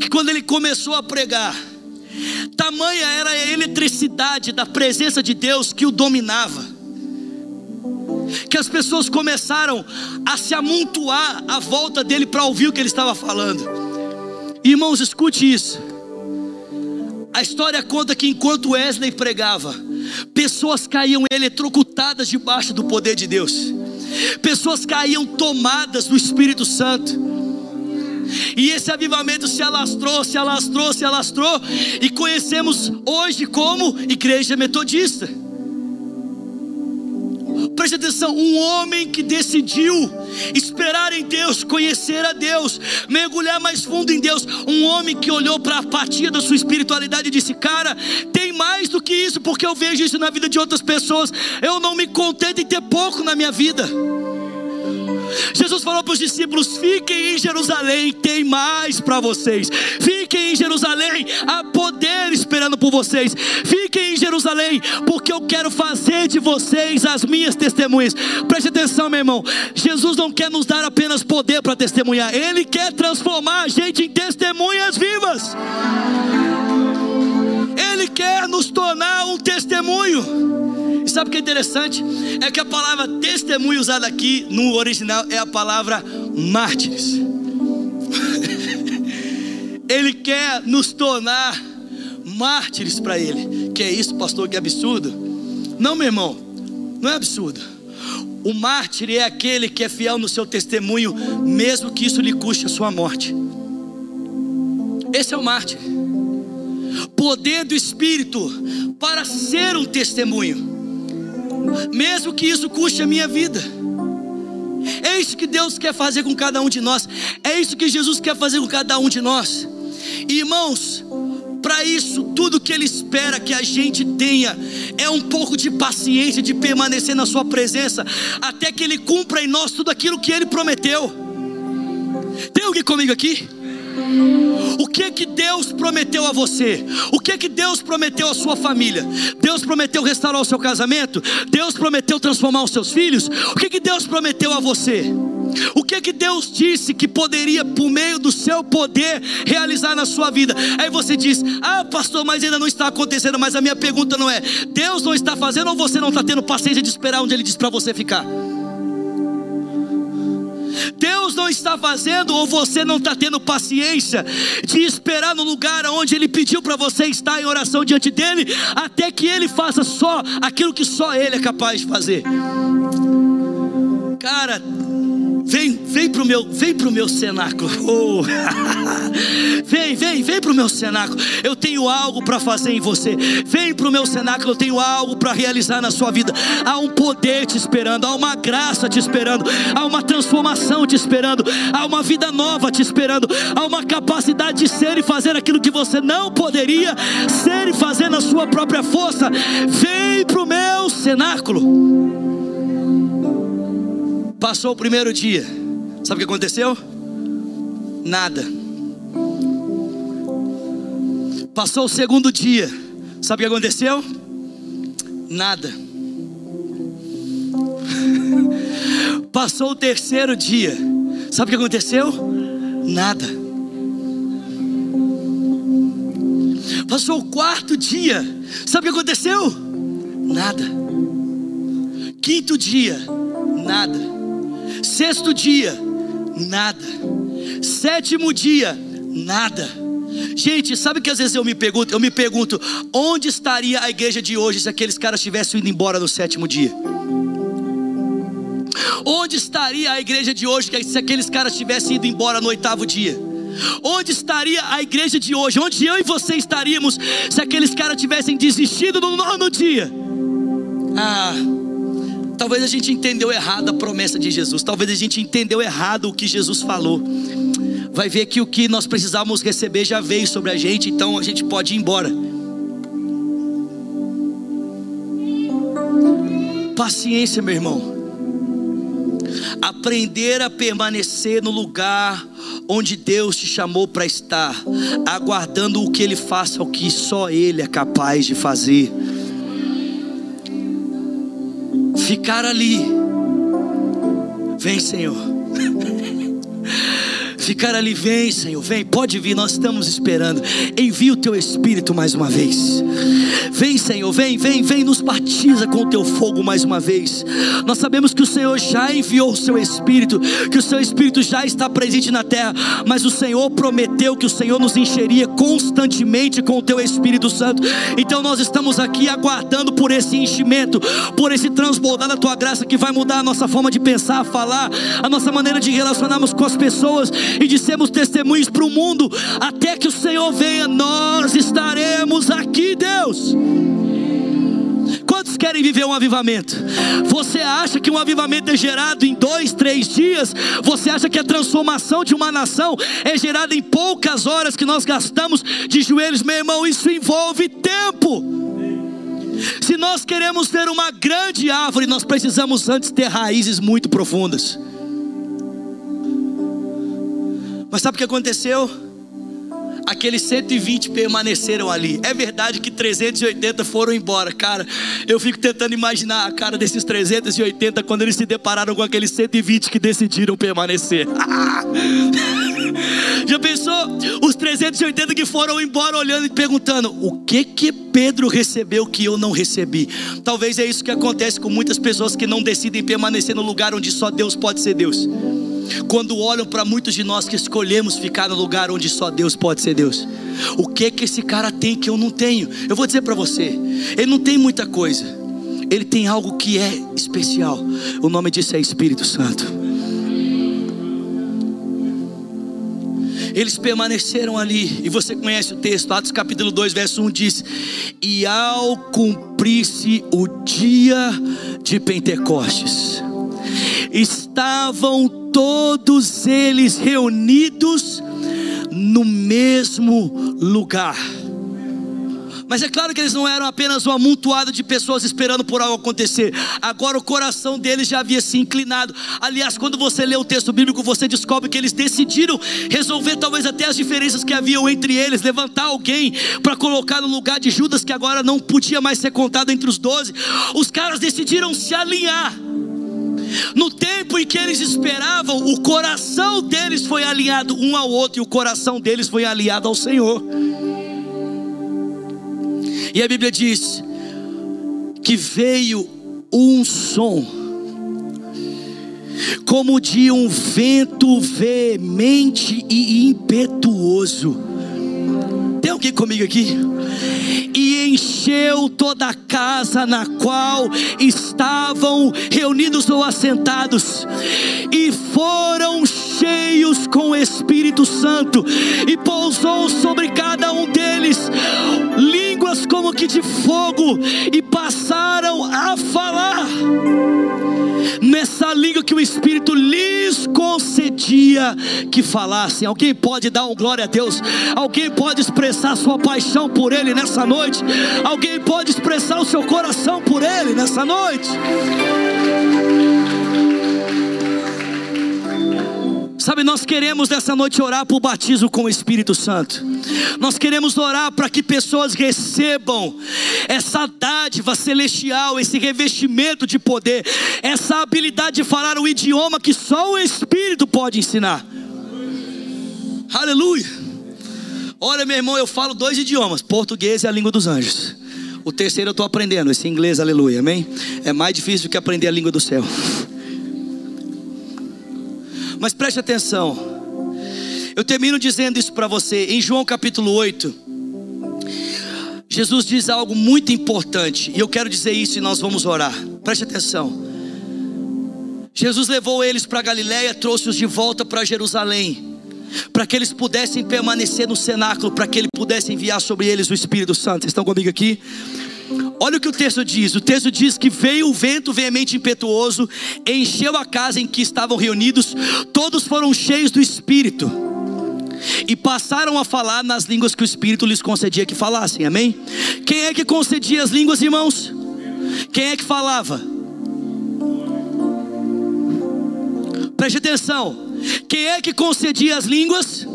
que quando ele começou a pregar, Tamanha era a eletricidade da presença de Deus que o dominava, que as pessoas começaram a se amontoar à volta dele para ouvir o que ele estava falando. Irmãos, escute isso. A história conta que enquanto Wesley pregava, pessoas caíam eletrocutadas debaixo do poder de Deus, pessoas caíam tomadas do Espírito Santo. E esse avivamento se alastrou, se alastrou, se alastrou, e conhecemos hoje como Igreja Metodista. Preste atenção, um homem que decidiu esperar em Deus, conhecer a Deus, mergulhar mais fundo em Deus, um homem que olhou para a apatia da sua espiritualidade e disse: Cara, tem mais do que isso, porque eu vejo isso na vida de outras pessoas, eu não me contento em ter pouco na minha vida. Jesus falou para os discípulos: fiquem em Jerusalém, tem mais para vocês. Fiquem em Jerusalém, há poder esperando por vocês. Fiquem em Jerusalém, porque eu quero fazer de vocês as minhas testemunhas. Preste atenção, meu irmão. Jesus não quer nos dar apenas poder para testemunhar, Ele quer transformar a gente em testemunhas vivas. Ele quer nos tornar um testemunho. Sabe o que é interessante? É que a palavra testemunho usada aqui no original é a palavra mártires. ele quer nos tornar mártires para Ele. Que é isso, pastor? Que absurdo. Não, meu irmão, não é absurdo. O mártir é aquele que é fiel no seu testemunho, mesmo que isso lhe custe a sua morte. Esse é o mártir. Poder do Espírito para ser um testemunho mesmo que isso custe a minha vida. É isso que Deus quer fazer com cada um de nós, é isso que Jesus quer fazer com cada um de nós. irmãos, para isso, tudo que Ele espera que a gente tenha é um pouco de paciência, de permanecer na Sua presença, até que Ele cumpra em nós tudo aquilo que Ele prometeu. Tem alguém comigo aqui? O que que Deus prometeu a você? O que que Deus prometeu à sua família? Deus prometeu restaurar o seu casamento? Deus prometeu transformar os seus filhos? O que que Deus prometeu a você? O que que Deus disse que poderia, por meio do seu poder, realizar na sua vida? Aí você diz: Ah, pastor, mas ainda não está acontecendo. Mas a minha pergunta não é: Deus não está fazendo ou você não está tendo paciência de esperar onde Ele diz para você ficar? Não está fazendo ou você não está tendo paciência de esperar no lugar onde Ele pediu para você estar em oração diante dEle, até que Ele faça só aquilo que só Ele é capaz de fazer. Cara, Vem, vem pro meu, vem pro meu cenáculo. Oh. vem, vem, vem pro meu cenáculo. Eu tenho algo para fazer em você. Vem pro meu cenáculo, eu tenho algo para realizar na sua vida. Há um poder te esperando, há uma graça te esperando, há uma transformação te esperando, há uma vida nova te esperando, há uma capacidade de ser e fazer aquilo que você não poderia ser e fazer na sua própria força. Vem pro meu cenáculo. Passou o primeiro dia. Sabe o que aconteceu? Nada. Passou o segundo dia. Sabe o que aconteceu? Nada. Passou o terceiro dia. Sabe o que aconteceu? Nada. Passou o quarto dia. Sabe o que aconteceu? Nada. Quinto dia, nada. Sexto dia, nada. Sétimo dia, nada. Gente, sabe que às vezes eu me pergunto, eu me pergunto, onde estaria a igreja de hoje se aqueles caras tivessem ido embora no sétimo dia? Onde estaria a igreja de hoje se aqueles caras tivessem ido embora no oitavo dia? Onde estaria a igreja de hoje? Onde eu e você estaríamos se aqueles caras tivessem desistido no nono dia? Ah, talvez a gente entendeu errado a promessa de Jesus, talvez a gente entendeu errado o que Jesus falou. Vai ver que o que nós precisávamos receber já veio sobre a gente, então a gente pode ir embora. Paciência, meu irmão. Aprender a permanecer no lugar onde Deus te chamou para estar, aguardando o que Ele faça, o que só Ele é capaz de fazer. Ficar ali, vem Senhor. Ficar ali, vem Senhor, vem, pode vir, nós estamos esperando. Envia o teu Espírito mais uma vez. Vem, Senhor, vem, vem, vem, nos batiza com o teu fogo mais uma vez. Nós sabemos que o Senhor já enviou o seu Espírito, que o seu Espírito já está presente na terra, mas o Senhor prometeu que o Senhor nos encheria constantemente com o teu Espírito Santo. Então nós estamos aqui aguardando por esse enchimento, por esse transbordar da tua graça que vai mudar a nossa forma de pensar, falar, a nossa maneira de relacionarmos com as pessoas e de sermos testemunhos para o mundo, até que o Senhor venha, nós estaremos aqui, Deus. Quantos querem viver um avivamento? Você acha que um avivamento é gerado em dois, três dias? Você acha que a transformação de uma nação é gerada em poucas horas que nós gastamos de joelhos? Meu irmão, isso envolve tempo. Se nós queremos ver uma grande árvore, nós precisamos antes ter raízes muito profundas. Mas sabe o que aconteceu? Aqueles 120 permaneceram ali. É verdade que 380 foram embora, cara. Eu fico tentando imaginar a cara desses 380 quando eles se depararam com aqueles 120 que decidiram permanecer. Já pensou? Os 380 que foram embora olhando e perguntando: o que que Pedro recebeu que eu não recebi? Talvez é isso que acontece com muitas pessoas que não decidem permanecer no lugar onde só Deus pode ser Deus quando olham para muitos de nós que escolhemos ficar no lugar onde só Deus pode ser Deus. O que que esse cara tem que eu não tenho? Eu vou dizer para você, ele não tem muita coisa. Ele tem algo que é especial. O nome disso é Espírito Santo. Eles permaneceram ali, e você conhece o texto, Atos capítulo 2, verso 1 diz: E ao cumprir-se o dia de Pentecostes, estavam todos eles reunidos no mesmo lugar. Mas é claro que eles não eram apenas um amontoado de pessoas esperando por algo acontecer. Agora o coração deles já havia se inclinado. Aliás, quando você lê o texto bíblico, você descobre que eles decidiram resolver talvez até as diferenças que haviam entre eles, levantar alguém para colocar no lugar de Judas, que agora não podia mais ser contado entre os doze. Os caras decidiram se alinhar. No tempo em que eles esperavam, o coração deles foi alinhado um ao outro e o coração deles foi alinhado ao Senhor. E a Bíblia diz que veio um som, como de um vento veemente e impetuoso. Tem alguém comigo aqui? E encheu toda a casa na qual estavam reunidos ou assentados, e foram cheios com o Espírito Santo, e pousou sobre cada um deles línguas como que de fogo, e passaram a falar nessa língua que o Espírito lhes concedia que falassem. Alguém pode dar um glória a Deus? Alguém pode expressar sua paixão por Ele nessa noite? Alguém pode expressar o seu coração por Ele nessa noite? Sabe, nós queremos nessa noite orar por batismo com o Espírito Santo. Nós queremos orar para que pessoas recebam essa dádiva celestial, esse revestimento de poder, essa habilidade de falar o idioma que só o Espírito pode ensinar. Aleluia. Olha, meu irmão, eu falo dois idiomas: português e a língua dos anjos. O terceiro eu estou aprendendo, esse inglês, aleluia, amém? É mais difícil do que aprender a língua do céu. Mas preste atenção. Eu termino dizendo isso para você. Em João capítulo 8, Jesus diz algo muito importante. E eu quero dizer isso e nós vamos orar. Preste atenção. Jesus levou eles para Galiléia, trouxe-os de volta para Jerusalém, para que eles pudessem permanecer no cenáculo, para que ele pudesse enviar sobre eles o Espírito Santo. Vocês estão comigo aqui? Olha o que o texto diz: o texto diz que veio o vento veemente impetuoso, encheu a casa em que estavam reunidos, todos foram cheios do Espírito e passaram a falar nas línguas que o Espírito lhes concedia que falassem, amém? Quem é que concedia as línguas, irmãos? Quem é que falava? Preste atenção, quem é que concedia as línguas?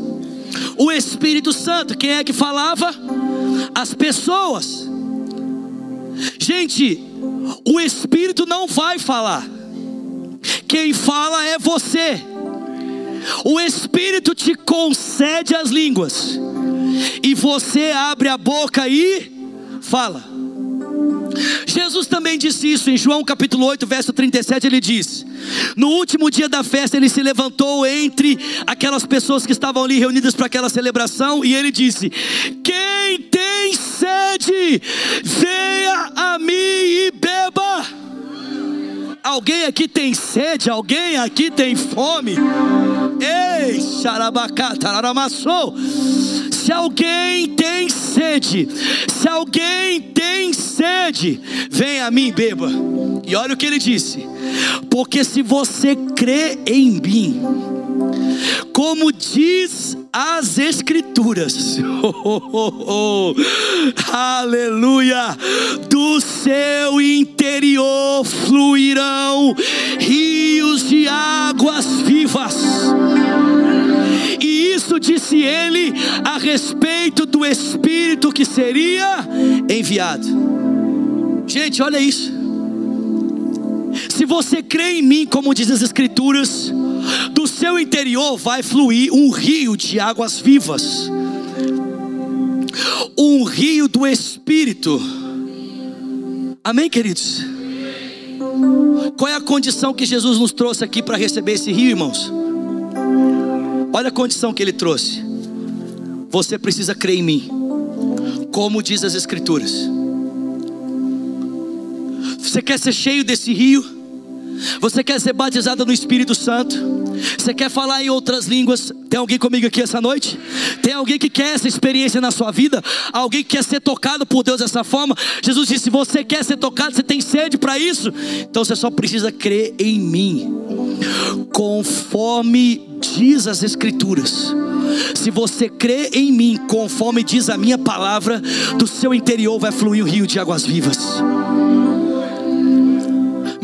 O Espírito Santo, quem é que falava? As pessoas. Gente, o Espírito não vai falar, quem fala é você. O Espírito te concede as línguas, e você abre a boca e fala. Jesus também disse isso em João capítulo 8, verso 37, ele diz: No último dia da festa, ele se levantou entre aquelas pessoas que estavam ali reunidas para aquela celebração, e ele disse: Quem tem sede, venha a mim e beba. Alguém aqui tem sede, alguém aqui tem fome. Ei, xarabacá, tararamassou. Se alguém tem sede, se alguém tem sede, vem a mim, beba. E olha o que ele disse: porque se você crê em mim, como diz as Escrituras, oh, oh, oh, aleluia, do seu interior fluirão rios de águas vivas. E isso disse ele a respeito do Espírito que seria enviado. Gente, olha isso. Se você crê em mim, como diz as Escrituras, seu interior vai fluir um rio de águas vivas, um rio do Espírito. Amém, queridos? Qual é a condição que Jesus nos trouxe aqui para receber esse rio, irmãos? Olha a condição que ele trouxe. Você precisa crer em mim, como diz as Escrituras. Você quer ser cheio desse rio? Você quer ser batizado no Espírito Santo? Você quer falar em outras línguas? Tem alguém comigo aqui essa noite? Tem alguém que quer essa experiência na sua vida? Alguém que quer ser tocado por Deus dessa forma? Jesus disse: se você quer ser tocado, você tem sede para isso? Então você só precisa crer em mim, conforme diz as Escrituras. Se você crê em mim, conforme diz a minha palavra, do seu interior vai fluir um rio de águas vivas.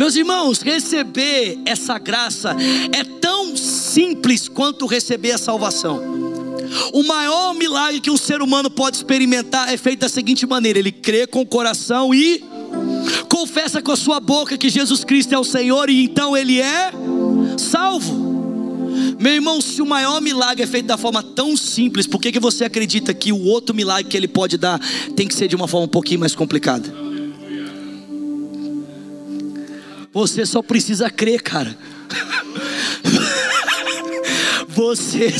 Meus irmãos, receber essa graça é tão simples quanto receber a salvação. O maior milagre que um ser humano pode experimentar é feito da seguinte maneira: ele crê com o coração e confessa com a sua boca que Jesus Cristo é o Senhor e então ele é salvo. Meu irmão, se o maior milagre é feito da forma tão simples, por que, que você acredita que o outro milagre que ele pode dar tem que ser de uma forma um pouquinho mais complicada? Você só precisa crer, cara. Você.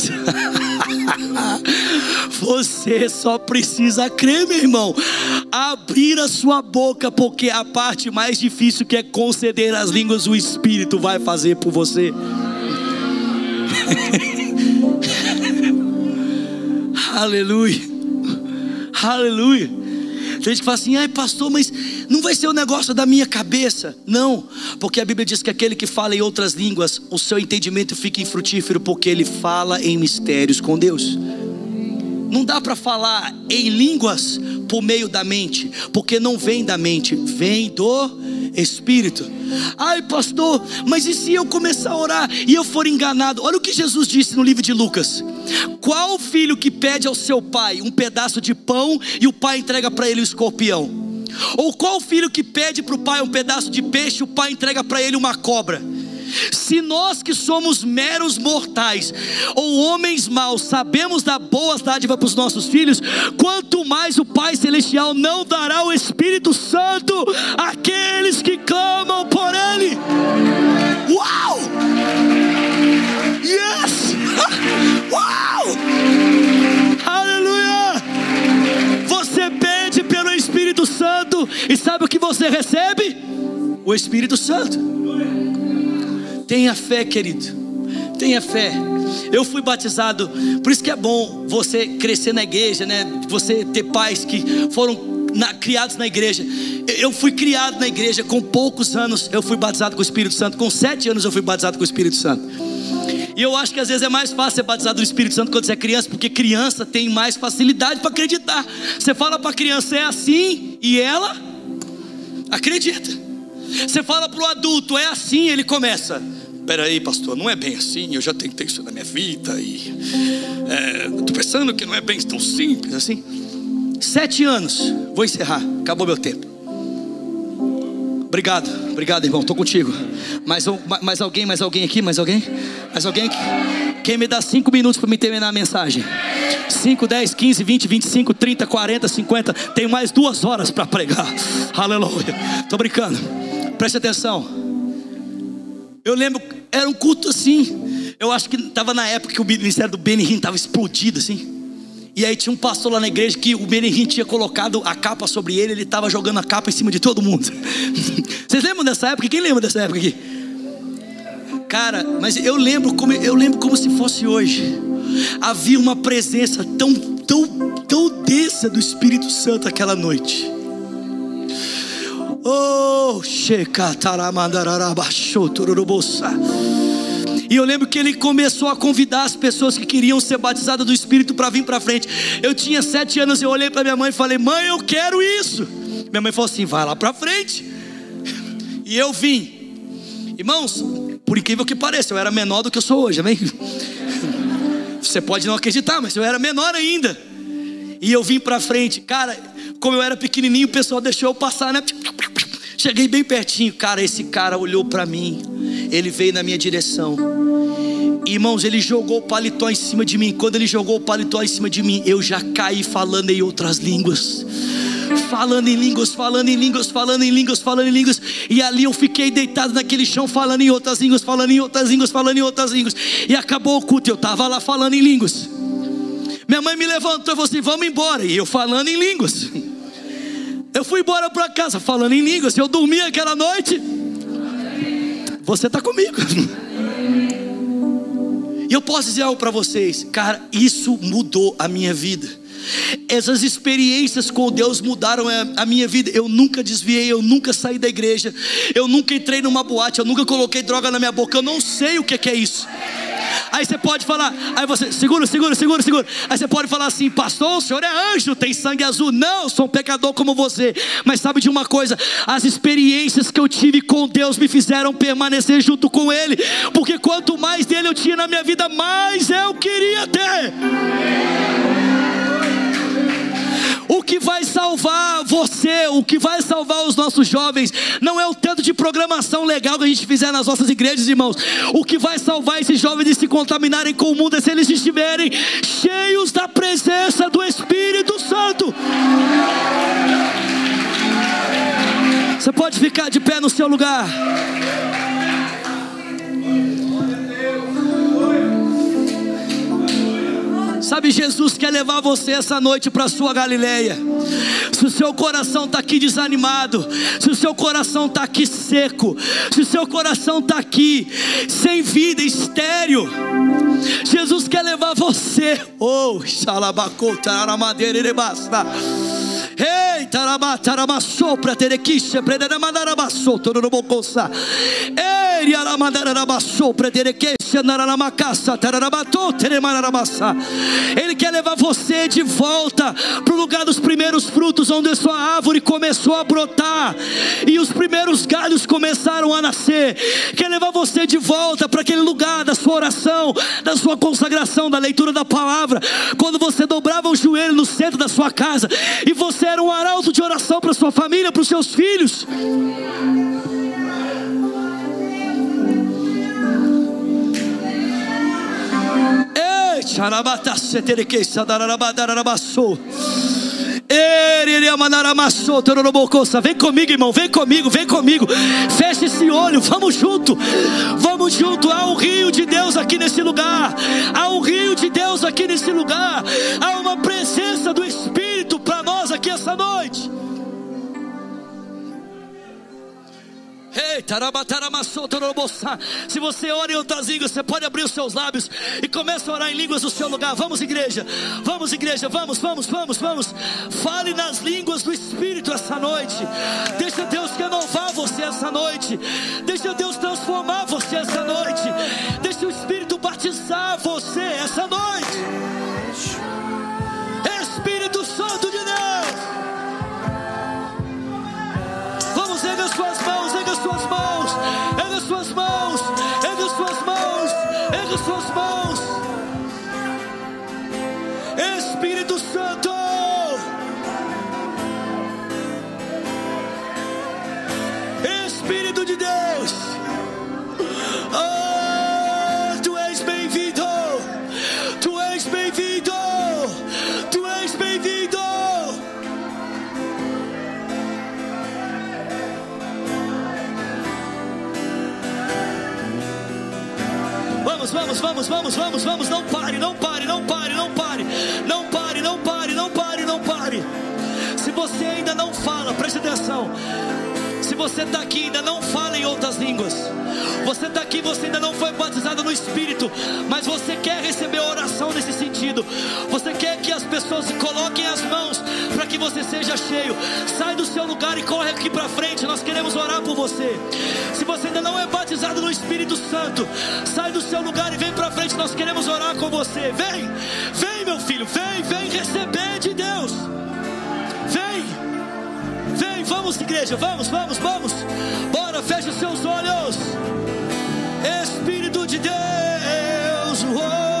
Você só precisa crer, meu irmão. Abrir a sua boca, porque a parte mais difícil que é conceder as línguas, o Espírito vai fazer por você. Aleluia. Aleluia. Tem gente que fala assim, ai pastor, mas não vai ser o um negócio da minha cabeça. Não, porque a Bíblia diz que aquele que fala em outras línguas, o seu entendimento fica infrutífero, porque ele fala em mistérios com Deus. Não dá para falar em línguas por meio da mente, porque não vem da mente, vem do Espírito. Ai, pastor, mas e se eu começar a orar e eu for enganado? Olha o que Jesus disse no livro de Lucas: Qual filho que pede ao seu pai um pedaço de pão e o pai entrega para ele o escorpião? Ou qual filho que pede para o pai um pedaço de peixe e o pai entrega para ele uma cobra? Se nós que somos meros mortais ou homens maus sabemos dar boas dádivas para os nossos filhos, quanto mais o Pai Celestial não dará o Espírito Santo àqueles que clamam por Ele. Uau! Yes! Uau! Aleluia! Você pede pelo Espírito Santo e sabe o que você recebe? O Espírito Santo. Tenha fé, querido. Tenha fé. Eu fui batizado, por isso que é bom você crescer na igreja, né? Você ter pais que foram na, criados na igreja. Eu fui criado na igreja com poucos anos. Eu fui batizado com o Espírito Santo. Com sete anos eu fui batizado com o Espírito Santo. E eu acho que às vezes é mais fácil ser batizado no Espírito Santo quando você é criança, porque criança tem mais facilidade para acreditar. Você fala para a criança é assim e ela acredita. Você fala para o adulto é assim, ele começa peraí, pastor, não é bem assim, eu já tentei isso na minha vida e estou é, pensando que não é bem tão simples assim. Sete anos, vou encerrar, acabou meu tempo. Obrigado, obrigado, irmão, estou contigo. Mais, mais alguém, mais alguém aqui, mais alguém? Mais alguém? Quem me dá cinco minutos para me terminar a mensagem? 5, 10, 15, 20, 25, 30, 40, 50. Tenho mais duas horas para pregar. Aleluia. Estou brincando. Preste atenção. Eu lembro, era um culto assim. Eu acho que estava na época que o ministério do Benihim estava explodido assim. E aí tinha um pastor lá na igreja que o Benihim tinha colocado a capa sobre ele, ele estava jogando a capa em cima de todo mundo. Vocês lembram dessa época? Quem lembra dessa época aqui? Cara, mas eu lembro como eu lembro como se fosse hoje. Havia uma presença tão tão tão densa do Espírito Santo aquela noite. Oh, e eu lembro que ele começou a convidar as pessoas que queriam ser batizadas do Espírito para vir para frente. Eu tinha sete anos, eu olhei para minha mãe e falei: Mãe, eu quero isso. Minha mãe falou assim: Vai lá para frente. E eu vim, irmãos. Por incrível que pareça, eu era menor do que eu sou hoje, amém? Você pode não acreditar, mas eu era menor ainda. E eu vim para frente, cara. Como eu era pequenininho, o pessoal deixou eu passar, né? Cheguei bem pertinho, cara. Esse cara olhou para mim, ele veio na minha direção. Irmãos, ele jogou o paletó em cima de mim. Quando ele jogou o paletó em cima de mim, eu já caí falando em outras línguas. Falando em línguas, falando em línguas, falando em línguas, falando em línguas. E ali eu fiquei deitado naquele chão, falando em outras línguas, falando em outras línguas, falando em outras línguas. E acabou o culto, eu estava lá falando em línguas. Minha mãe me levantou e falou assim: Vamos embora. E eu falando em línguas. Eu fui embora para casa falando em línguas. Eu dormi aquela noite. Você está comigo. E eu posso dizer algo para vocês, cara, isso mudou a minha vida. Essas experiências com Deus mudaram a minha vida. Eu nunca desviei, eu nunca saí da igreja, eu nunca entrei numa boate, eu nunca coloquei droga na minha boca. Eu não sei o que é isso. Aí você pode falar, aí você, segura, segura, segura, segura. Aí você pode falar assim, pastor, o senhor é anjo, tem sangue azul. Não, sou um pecador como você. Mas sabe de uma coisa? As experiências que eu tive com Deus me fizeram permanecer junto com Ele. Porque quanto mais dele eu tinha na minha vida, mais eu queria ter. O que vai salvar você, o que vai salvar os nossos jovens, não é o tanto de programação legal que a gente fizer nas nossas igrejas, irmãos. O que vai salvar esses jovens de se contaminarem com o mundo é se eles estiverem cheios da presença do Espírito Santo. Você pode ficar de pé no seu lugar. Sabe, Jesus quer levar você essa noite para a sua Galileia. Se o seu coração está aqui desanimado, se o seu coração está aqui seco, se o seu coração está aqui sem vida, estéreo, Jesus quer levar você. Oh, xalabacota, madeira e basta. Ei, taramatarabassou para terequixa, prederamadarabassou, tororobocosa. Ei, aramadarabassou para terequixa, nararamacassa, tararabatou, teremararabassa. Ele quer levar você de volta para o lugar dos primeiros frutos, onde a sua árvore começou a brotar e os primeiros galhos começaram a nascer. Quer levar você de volta para aquele lugar da sua oração, da sua consagração, da leitura da palavra, quando você dobrava o joelho no centro da sua casa e você era um arauto de oração para sua família, para os seus filhos. Vem comigo, irmão, vem comigo, vem comigo. Feche esse olho, vamos junto. Vamos junto. Há um rio de Deus aqui nesse lugar. Há um rio de Deus aqui nesse lugar. Há uma presença do Se você ora em outras línguas, você pode abrir os seus lábios e começa a orar em línguas no seu lugar. Vamos, igreja. Vamos, igreja. Vamos, vamos, vamos, vamos. Fale nas línguas do Espírito essa noite. Deixa Deus renovar você essa noite. Deixa Deus transformar você essa noite. Deixa o Espírito batizar você essa noite. Suas mãos, erga suas mãos, erga suas mãos, erga suas mãos. Espírito Santo. Espírito de Deus. Oh, Vamos, vamos, vamos, vamos, vamos, vamos. Não pare, não pare, não pare, não pare. Não pare, não pare, não pare, não pare. Se você ainda não fala, preste atenção. Se você está aqui ainda não fala em outras línguas. Você está aqui, você ainda não foi batizado no Espírito, mas você quer receber oração nesse sentido. Você quer que as pessoas coloquem as mãos que você seja cheio. Sai do seu lugar e corre aqui para frente. Nós queremos orar por você. Se você ainda não é batizado no Espírito Santo, sai do seu lugar e vem para frente. Nós queremos orar com você. Vem, vem, meu filho, vem, vem receber de Deus. Vem, vem, vamos, igreja, vamos, vamos, vamos. Bora, feche os seus olhos. Espírito de Deus. oh,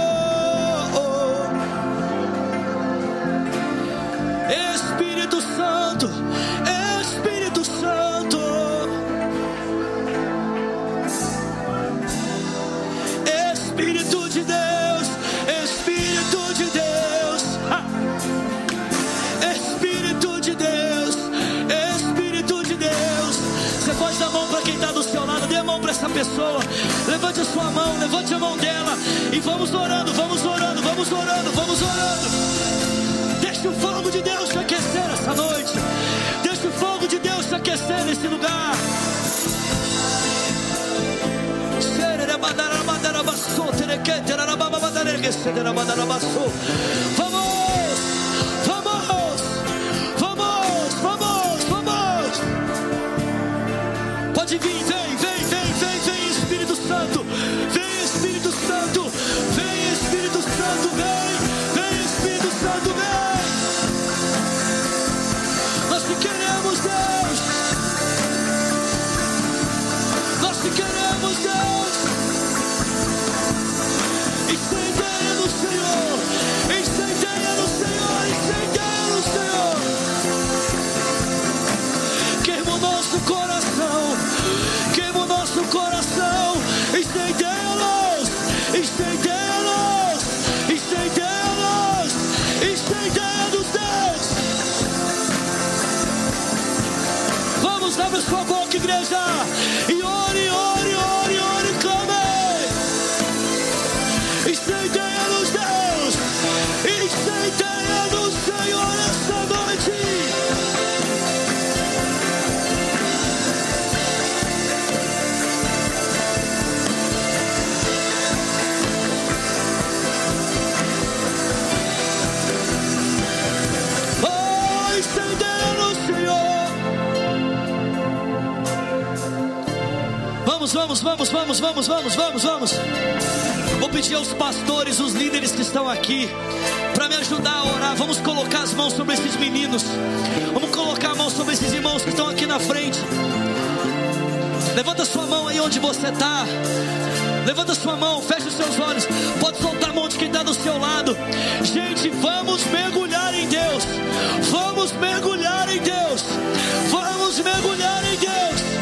essa pessoa. Levante a sua mão, levante a mão dela e vamos orando, vamos orando, vamos orando, vamos orando. Deixa o fogo de Deus te aquecer essa noite. Deixa o fogo de Deus te aquecer nesse lugar. Vamos, vamos, vamos, vamos, vamos. Pode vir, vem, Vamos, abre sua boca, igreja, e ore, ore, vamos, vamos, vamos, vamos, vamos, vamos. Vou pedir aos pastores, os líderes que estão aqui, para me ajudar a orar. Vamos colocar as mãos sobre esses meninos. Vamos colocar a mão sobre esses irmãos que estão aqui na frente. Levanta sua mão aí onde você está. Levanta sua mão, fecha os seus olhos. Pode soltar a mão de quem está do seu lado. Gente, vamos mergulhar em Deus. Vamos mergulhar em Deus. Vamos mergulhar em Deus.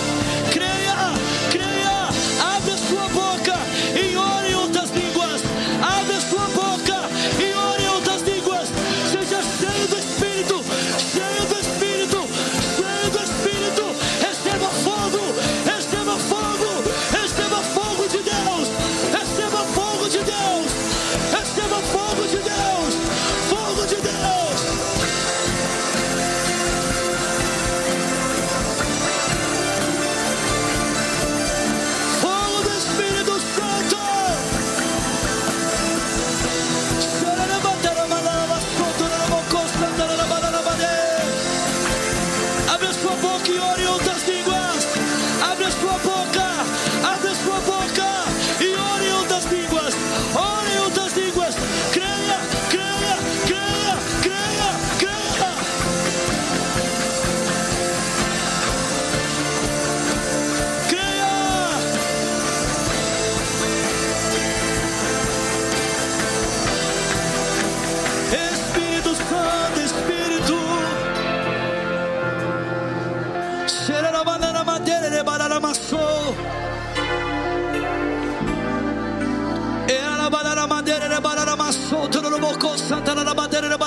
Toro the Santana Badere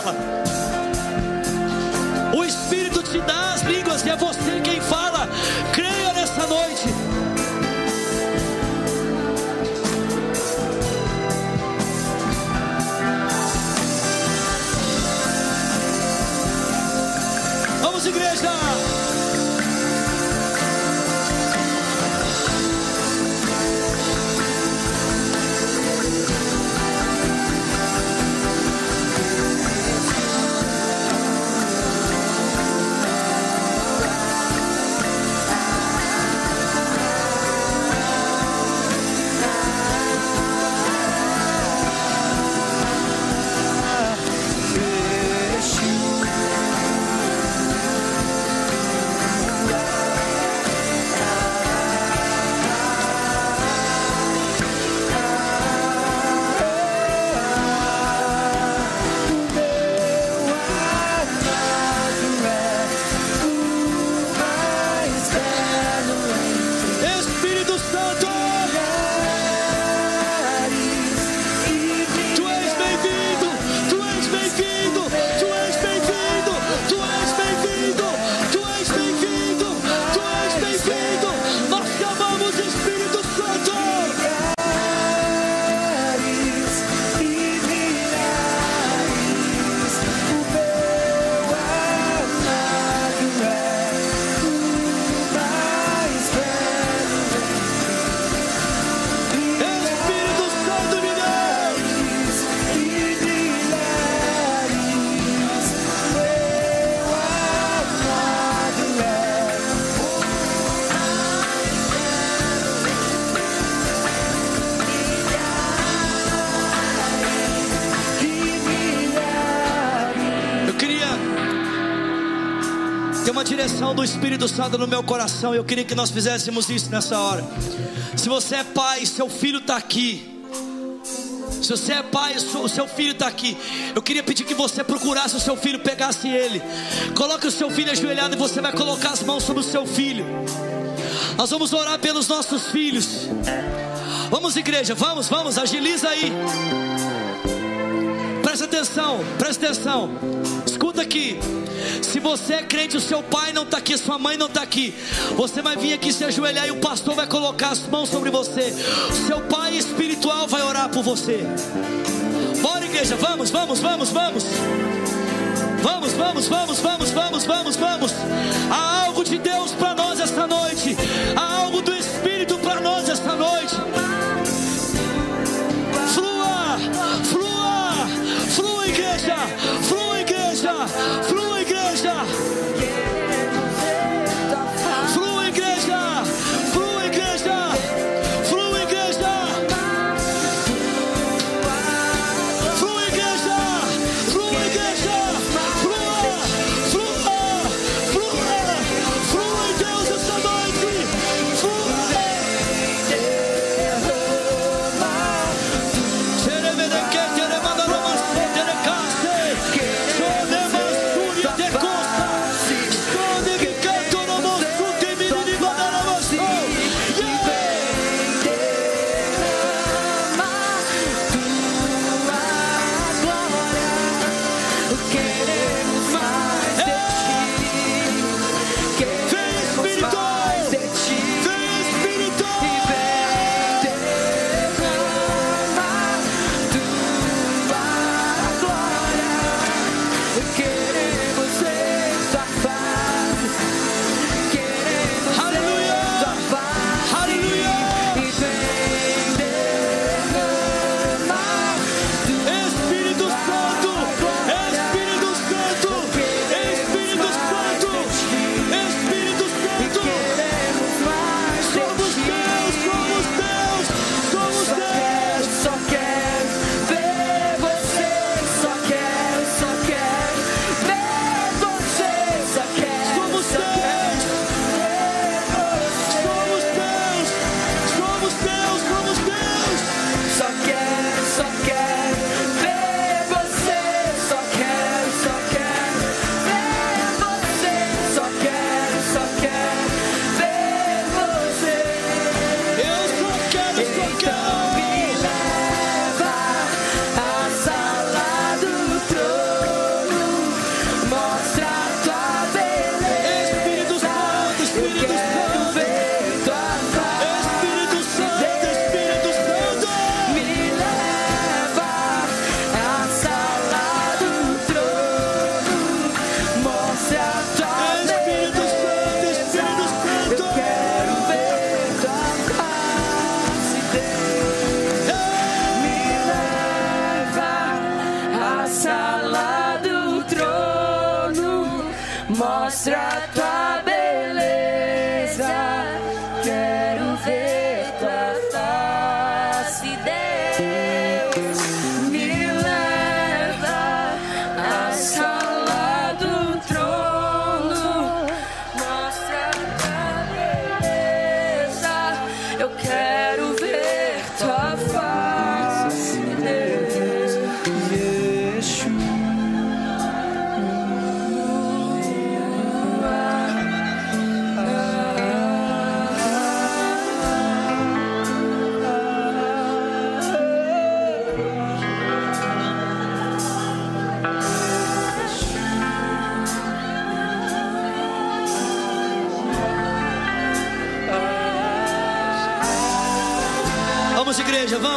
fala. O Espírito te dá as línguas e é você quem fala. Creia nessa noite. Vamos, igreja! Espírito Santo no meu coração. Eu queria que nós fizéssemos isso nessa hora. Se você é pai, seu filho está aqui. Se você é pai, o seu filho está aqui. Eu queria pedir que você procurasse o seu filho, pegasse ele. Coloque o seu filho ajoelhado e você vai colocar as mãos sobre o seu filho. Nós vamos orar pelos nossos filhos. Vamos, igreja, vamos, vamos, agiliza aí. Presta atenção, presta atenção. Escuta aqui. Se você é crente, o seu pai não está aqui, sua mãe não está aqui. Você vai vir aqui se ajoelhar e o pastor vai colocar as mãos sobre você. Seu pai espiritual vai orar por você. Bora, igreja, vamos, vamos, vamos, vamos. Vamos, vamos, vamos, vamos, vamos, vamos, vamos. Há algo de Deus para nós esta noite. Há algo do Espírito para nós esta noite.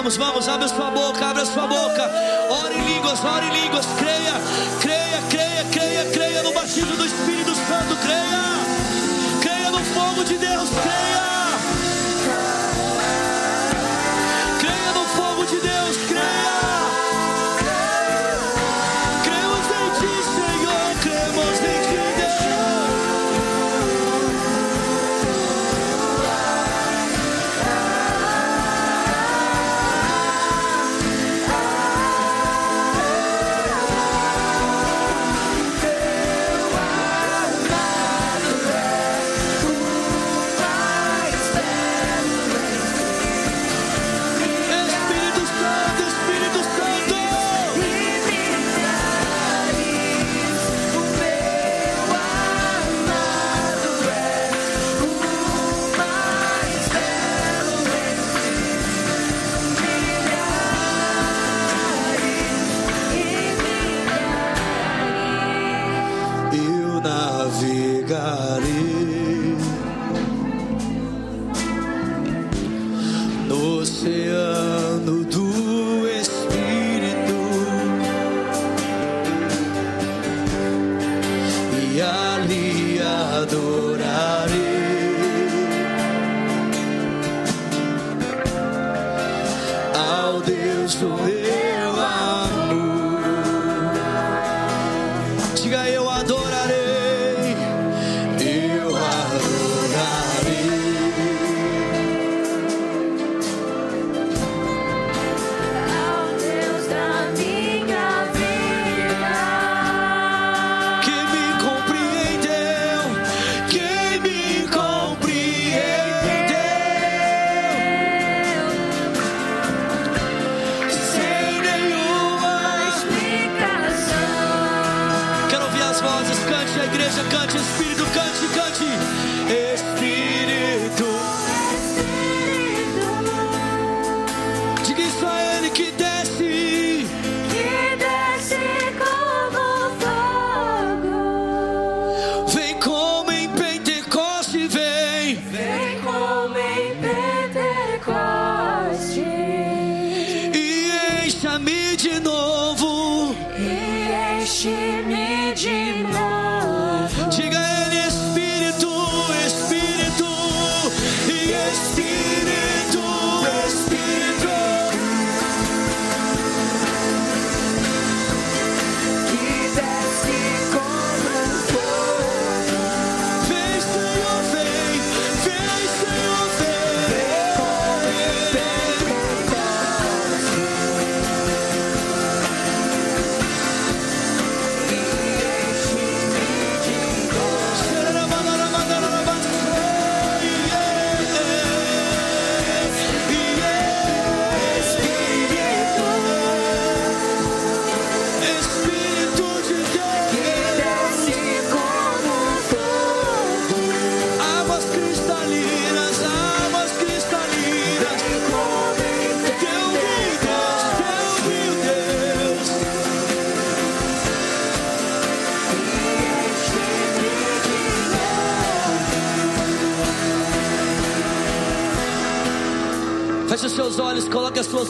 Vamos, vamos, abre a sua boca, abre a sua boca. Ore em línguas, ore em línguas, creia, creia,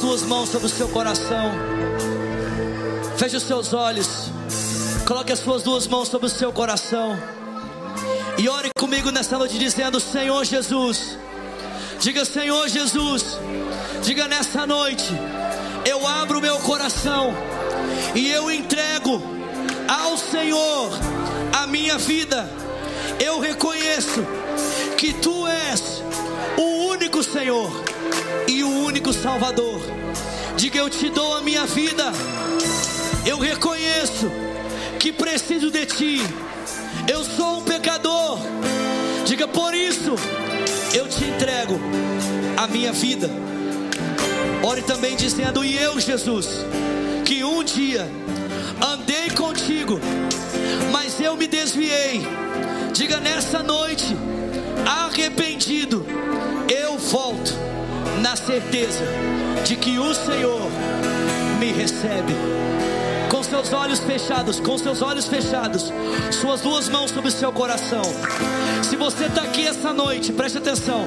duas mãos sobre o seu coração. Feche os seus olhos, coloque as suas duas mãos sobre o seu coração. E ore comigo nessa noite dizendo: Senhor Jesus, diga Senhor Jesus, diga nessa noite, eu abro meu coração e eu entrego ao Senhor a minha vida. Eu reconheço que Tu és o único Senhor e o único Salvador. Diga eu te dou a minha vida. Eu reconheço que preciso de Ti. Eu sou um pecador. Diga por isso eu te entrego a minha vida. Ore também dizendo: E eu, Jesus, que um dia andei contigo, mas eu me desviei. Diga nessa noite, arrependido, eu volto na certeza de que o Senhor me recebe. Com seus olhos fechados, com seus olhos fechados, suas duas mãos sobre o seu coração. Se você está aqui essa noite, preste atenção.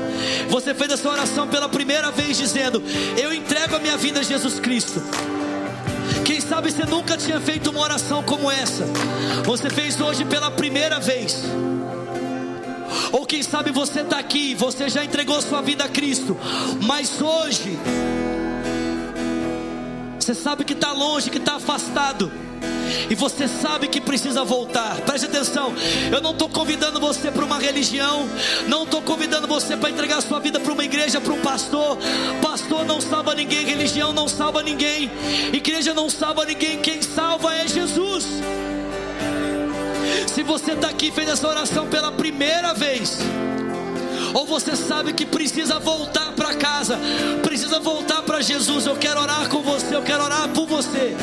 Você fez essa oração pela primeira vez, dizendo: Eu entrego a minha vida a Jesus Cristo. Quem sabe você nunca tinha feito uma oração como essa. Você fez hoje pela primeira vez. Ou quem sabe você está aqui, você já entregou sua vida a Cristo, mas hoje você sabe que está longe, que está afastado. E você sabe que precisa voltar. Preste atenção. Eu não estou convidando você para uma religião. Não estou convidando você para entregar sua vida para uma igreja, para um pastor. Pastor não salva ninguém. Religião não salva ninguém. Igreja não salva ninguém. Quem salva é Jesus. Se você está aqui e fez essa oração pela primeira vez ou você sabe que precisa voltar para casa, precisa voltar para Jesus. Eu quero orar com você, eu quero orar por você.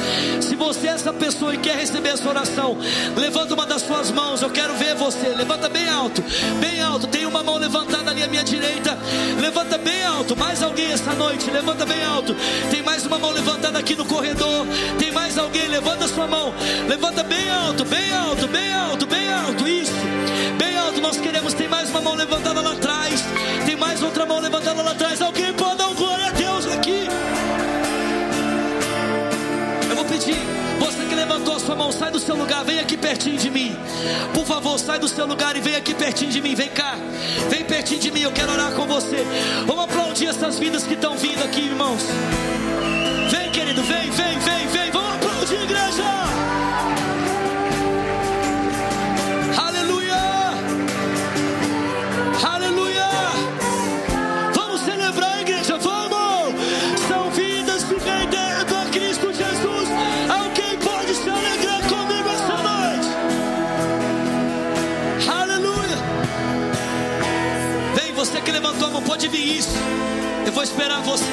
Se você é essa pessoa e quer receber essa oração, levanta uma das suas mãos, eu quero ver você. Levanta bem alto, bem alto. Tem uma mão levantada ali à minha direita, levanta bem alto. Mais alguém essa noite, levanta bem alto. Tem mais uma mão levantada aqui no corredor. Tem mais alguém, levanta sua mão, levanta pertinho de mim. Por favor, sai do seu lugar e vem aqui pertinho de mim. Vem cá, vem pertinho de mim, eu quero orar com você. Vamos aplaudir essas vidas que estão vindo aqui, irmãos. Vem, querido, vem, vem, vem, vem. Vamos aplaudir, igreja. Pode vir isso. Eu vou esperar você.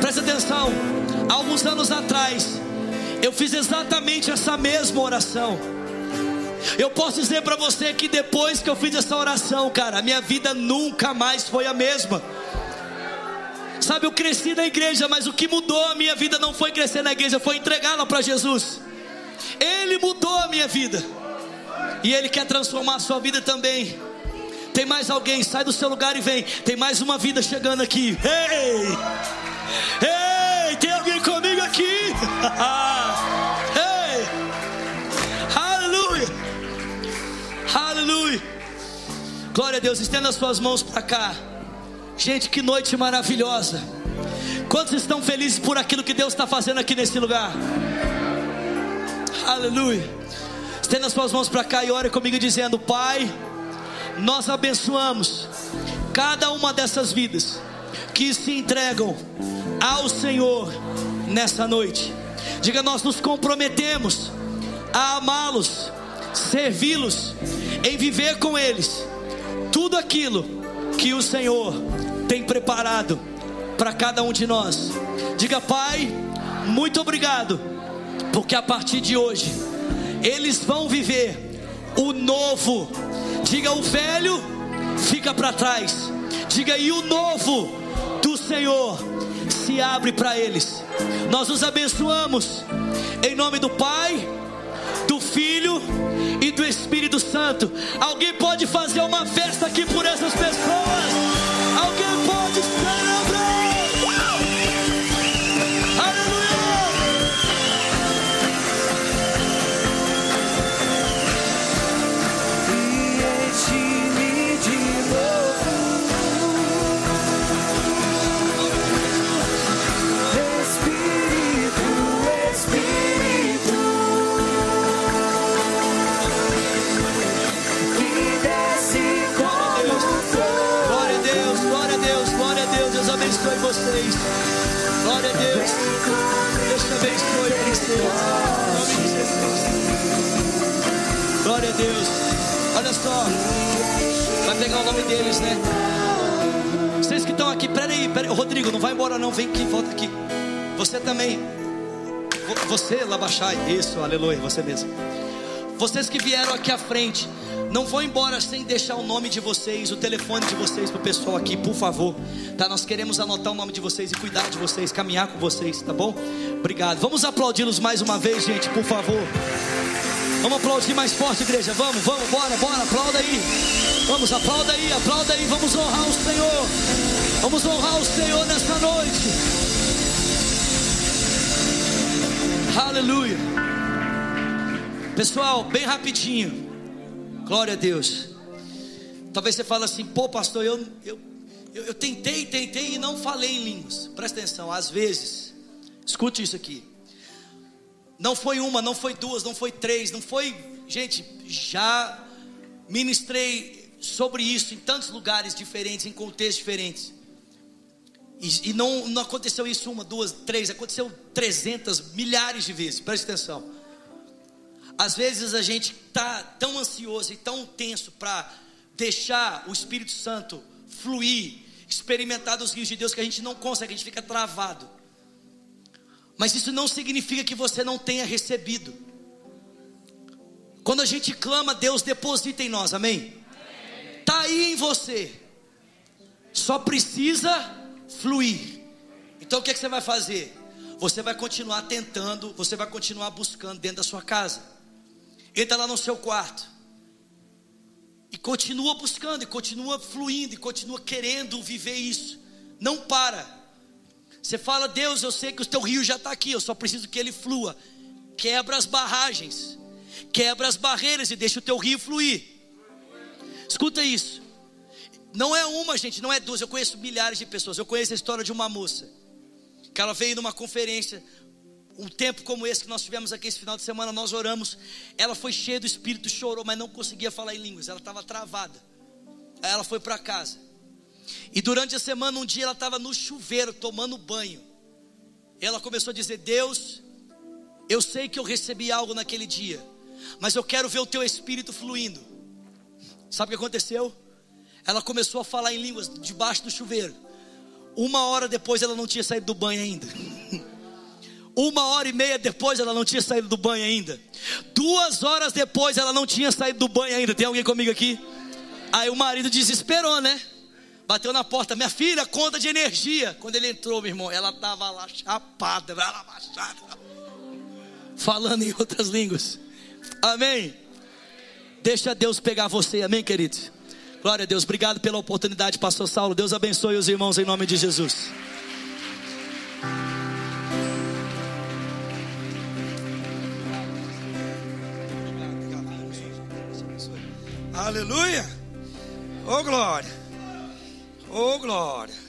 Presta atenção. Há alguns anos atrás, eu fiz exatamente essa mesma oração. Eu posso dizer para você que depois que eu fiz essa oração, cara, a minha vida nunca mais foi a mesma. Sabe, eu cresci na igreja, mas o que mudou a minha vida não foi crescer na igreja, foi entregá-la para Jesus. Ele mudou a minha vida. E Ele quer transformar a sua vida também. Tem mais alguém, sai do seu lugar e vem. Tem mais uma vida chegando aqui. Ei! Ei! Tem alguém comigo aqui? Ei! Aleluia! Aleluia! Glória a Deus, estenda as suas mãos para cá. Gente, que noite maravilhosa. Quantos estão felizes por aquilo que Deus está fazendo aqui nesse lugar? Aleluia. Estenda as suas mãos para cá e ore comigo dizendo: Pai, nós abençoamos cada uma dessas vidas que se entregam ao Senhor nessa noite. Diga, nós nos comprometemos a amá-los, servi-los, em viver com eles tudo aquilo que o Senhor tem preparado para cada um de nós. Diga, Pai, muito obrigado, porque a partir de hoje eles vão viver o novo. Diga, o velho fica para trás. Diga, e o novo do Senhor se abre para eles. Nós os abençoamos em nome do Pai, do Filho e do Espírito Santo. Alguém pode fazer uma festa aqui por essas pessoas? Alguém pode celebrar? Glória a Deus. Deus te abençoe, Jesus. Glória a Deus. Olha só. Vai pegar o nome deles, né? Vocês que estão aqui, peraí, peraí. Rodrigo, não vai embora não. Vem aqui, volta aqui. Você também. Vo- Você, Labachai. Isso, aleluia, você mesmo. Vocês que vieram aqui à frente, não vão embora sem deixar o nome de vocês, o telefone de vocês para o pessoal aqui, por favor. Tá? Nós queremos anotar o nome de vocês e cuidar de vocês, caminhar com vocês, tá bom? Obrigado. Vamos aplaudi-los mais uma vez, gente, por favor. Vamos aplaudir mais forte, igreja. Vamos, vamos, bora, bora, aplauda aí. Vamos, aplauda aí, aplauda aí. Vamos honrar o Senhor. Vamos honrar o Senhor nessa noite. Aleluia. Pessoal, bem rapidinho. Glória a Deus. Talvez você fale assim, pô, pastor, eu, eu, eu, eu tentei, tentei e não falei em línguas. Presta atenção, às vezes, escute isso aqui. Não foi uma, não foi duas, não foi três, não foi. Gente, já ministrei sobre isso em tantos lugares diferentes, em contextos diferentes. E, e não, não aconteceu isso uma, duas, três, aconteceu trezentas, milhares de vezes. Preste atenção. Às vezes a gente está tão ansioso e tão tenso para deixar o Espírito Santo fluir, experimentar dos rios de Deus que a gente não consegue, a gente fica travado. Mas isso não significa que você não tenha recebido. Quando a gente clama, Deus deposita em nós, amém? Está aí em você, só precisa fluir. Então o que, é que você vai fazer? Você vai continuar tentando, você vai continuar buscando dentro da sua casa. Entra lá no seu quarto. E continua buscando, e continua fluindo, e continua querendo viver isso. Não para. Você fala, Deus, eu sei que o teu rio já está aqui, eu só preciso que ele flua. Quebra as barragens, quebra as barreiras e deixa o teu rio fluir. Escuta isso. Não é uma, gente, não é duas. Eu conheço milhares de pessoas. Eu conheço a história de uma moça que ela veio numa conferência um tempo como esse que nós tivemos aqui esse final de semana, nós oramos. Ela foi cheia do Espírito, chorou, mas não conseguia falar em línguas, ela estava travada. Aí ela foi para casa. E durante a semana, um dia, ela estava no chuveiro tomando banho. Ela começou a dizer: Deus, eu sei que eu recebi algo naquele dia, mas eu quero ver o teu Espírito fluindo. Sabe o que aconteceu? Ela começou a falar em línguas debaixo do chuveiro. Uma hora depois, ela não tinha saído do banho ainda. Uma hora e meia depois ela não tinha saído do banho ainda. Duas horas depois ela não tinha saído do banho ainda. Tem alguém comigo aqui? Aí o marido desesperou, né? Bateu na porta, minha filha, conta de energia. Quando ele entrou, meu irmão, ela estava lá chapada, ela falando em outras línguas. Amém. Deixa Deus pegar você, amém, queridos. Glória a Deus, obrigado pela oportunidade, Pastor Saulo. Deus abençoe os irmãos em nome de Jesus. Aleluia. Oh glória. Oh glória.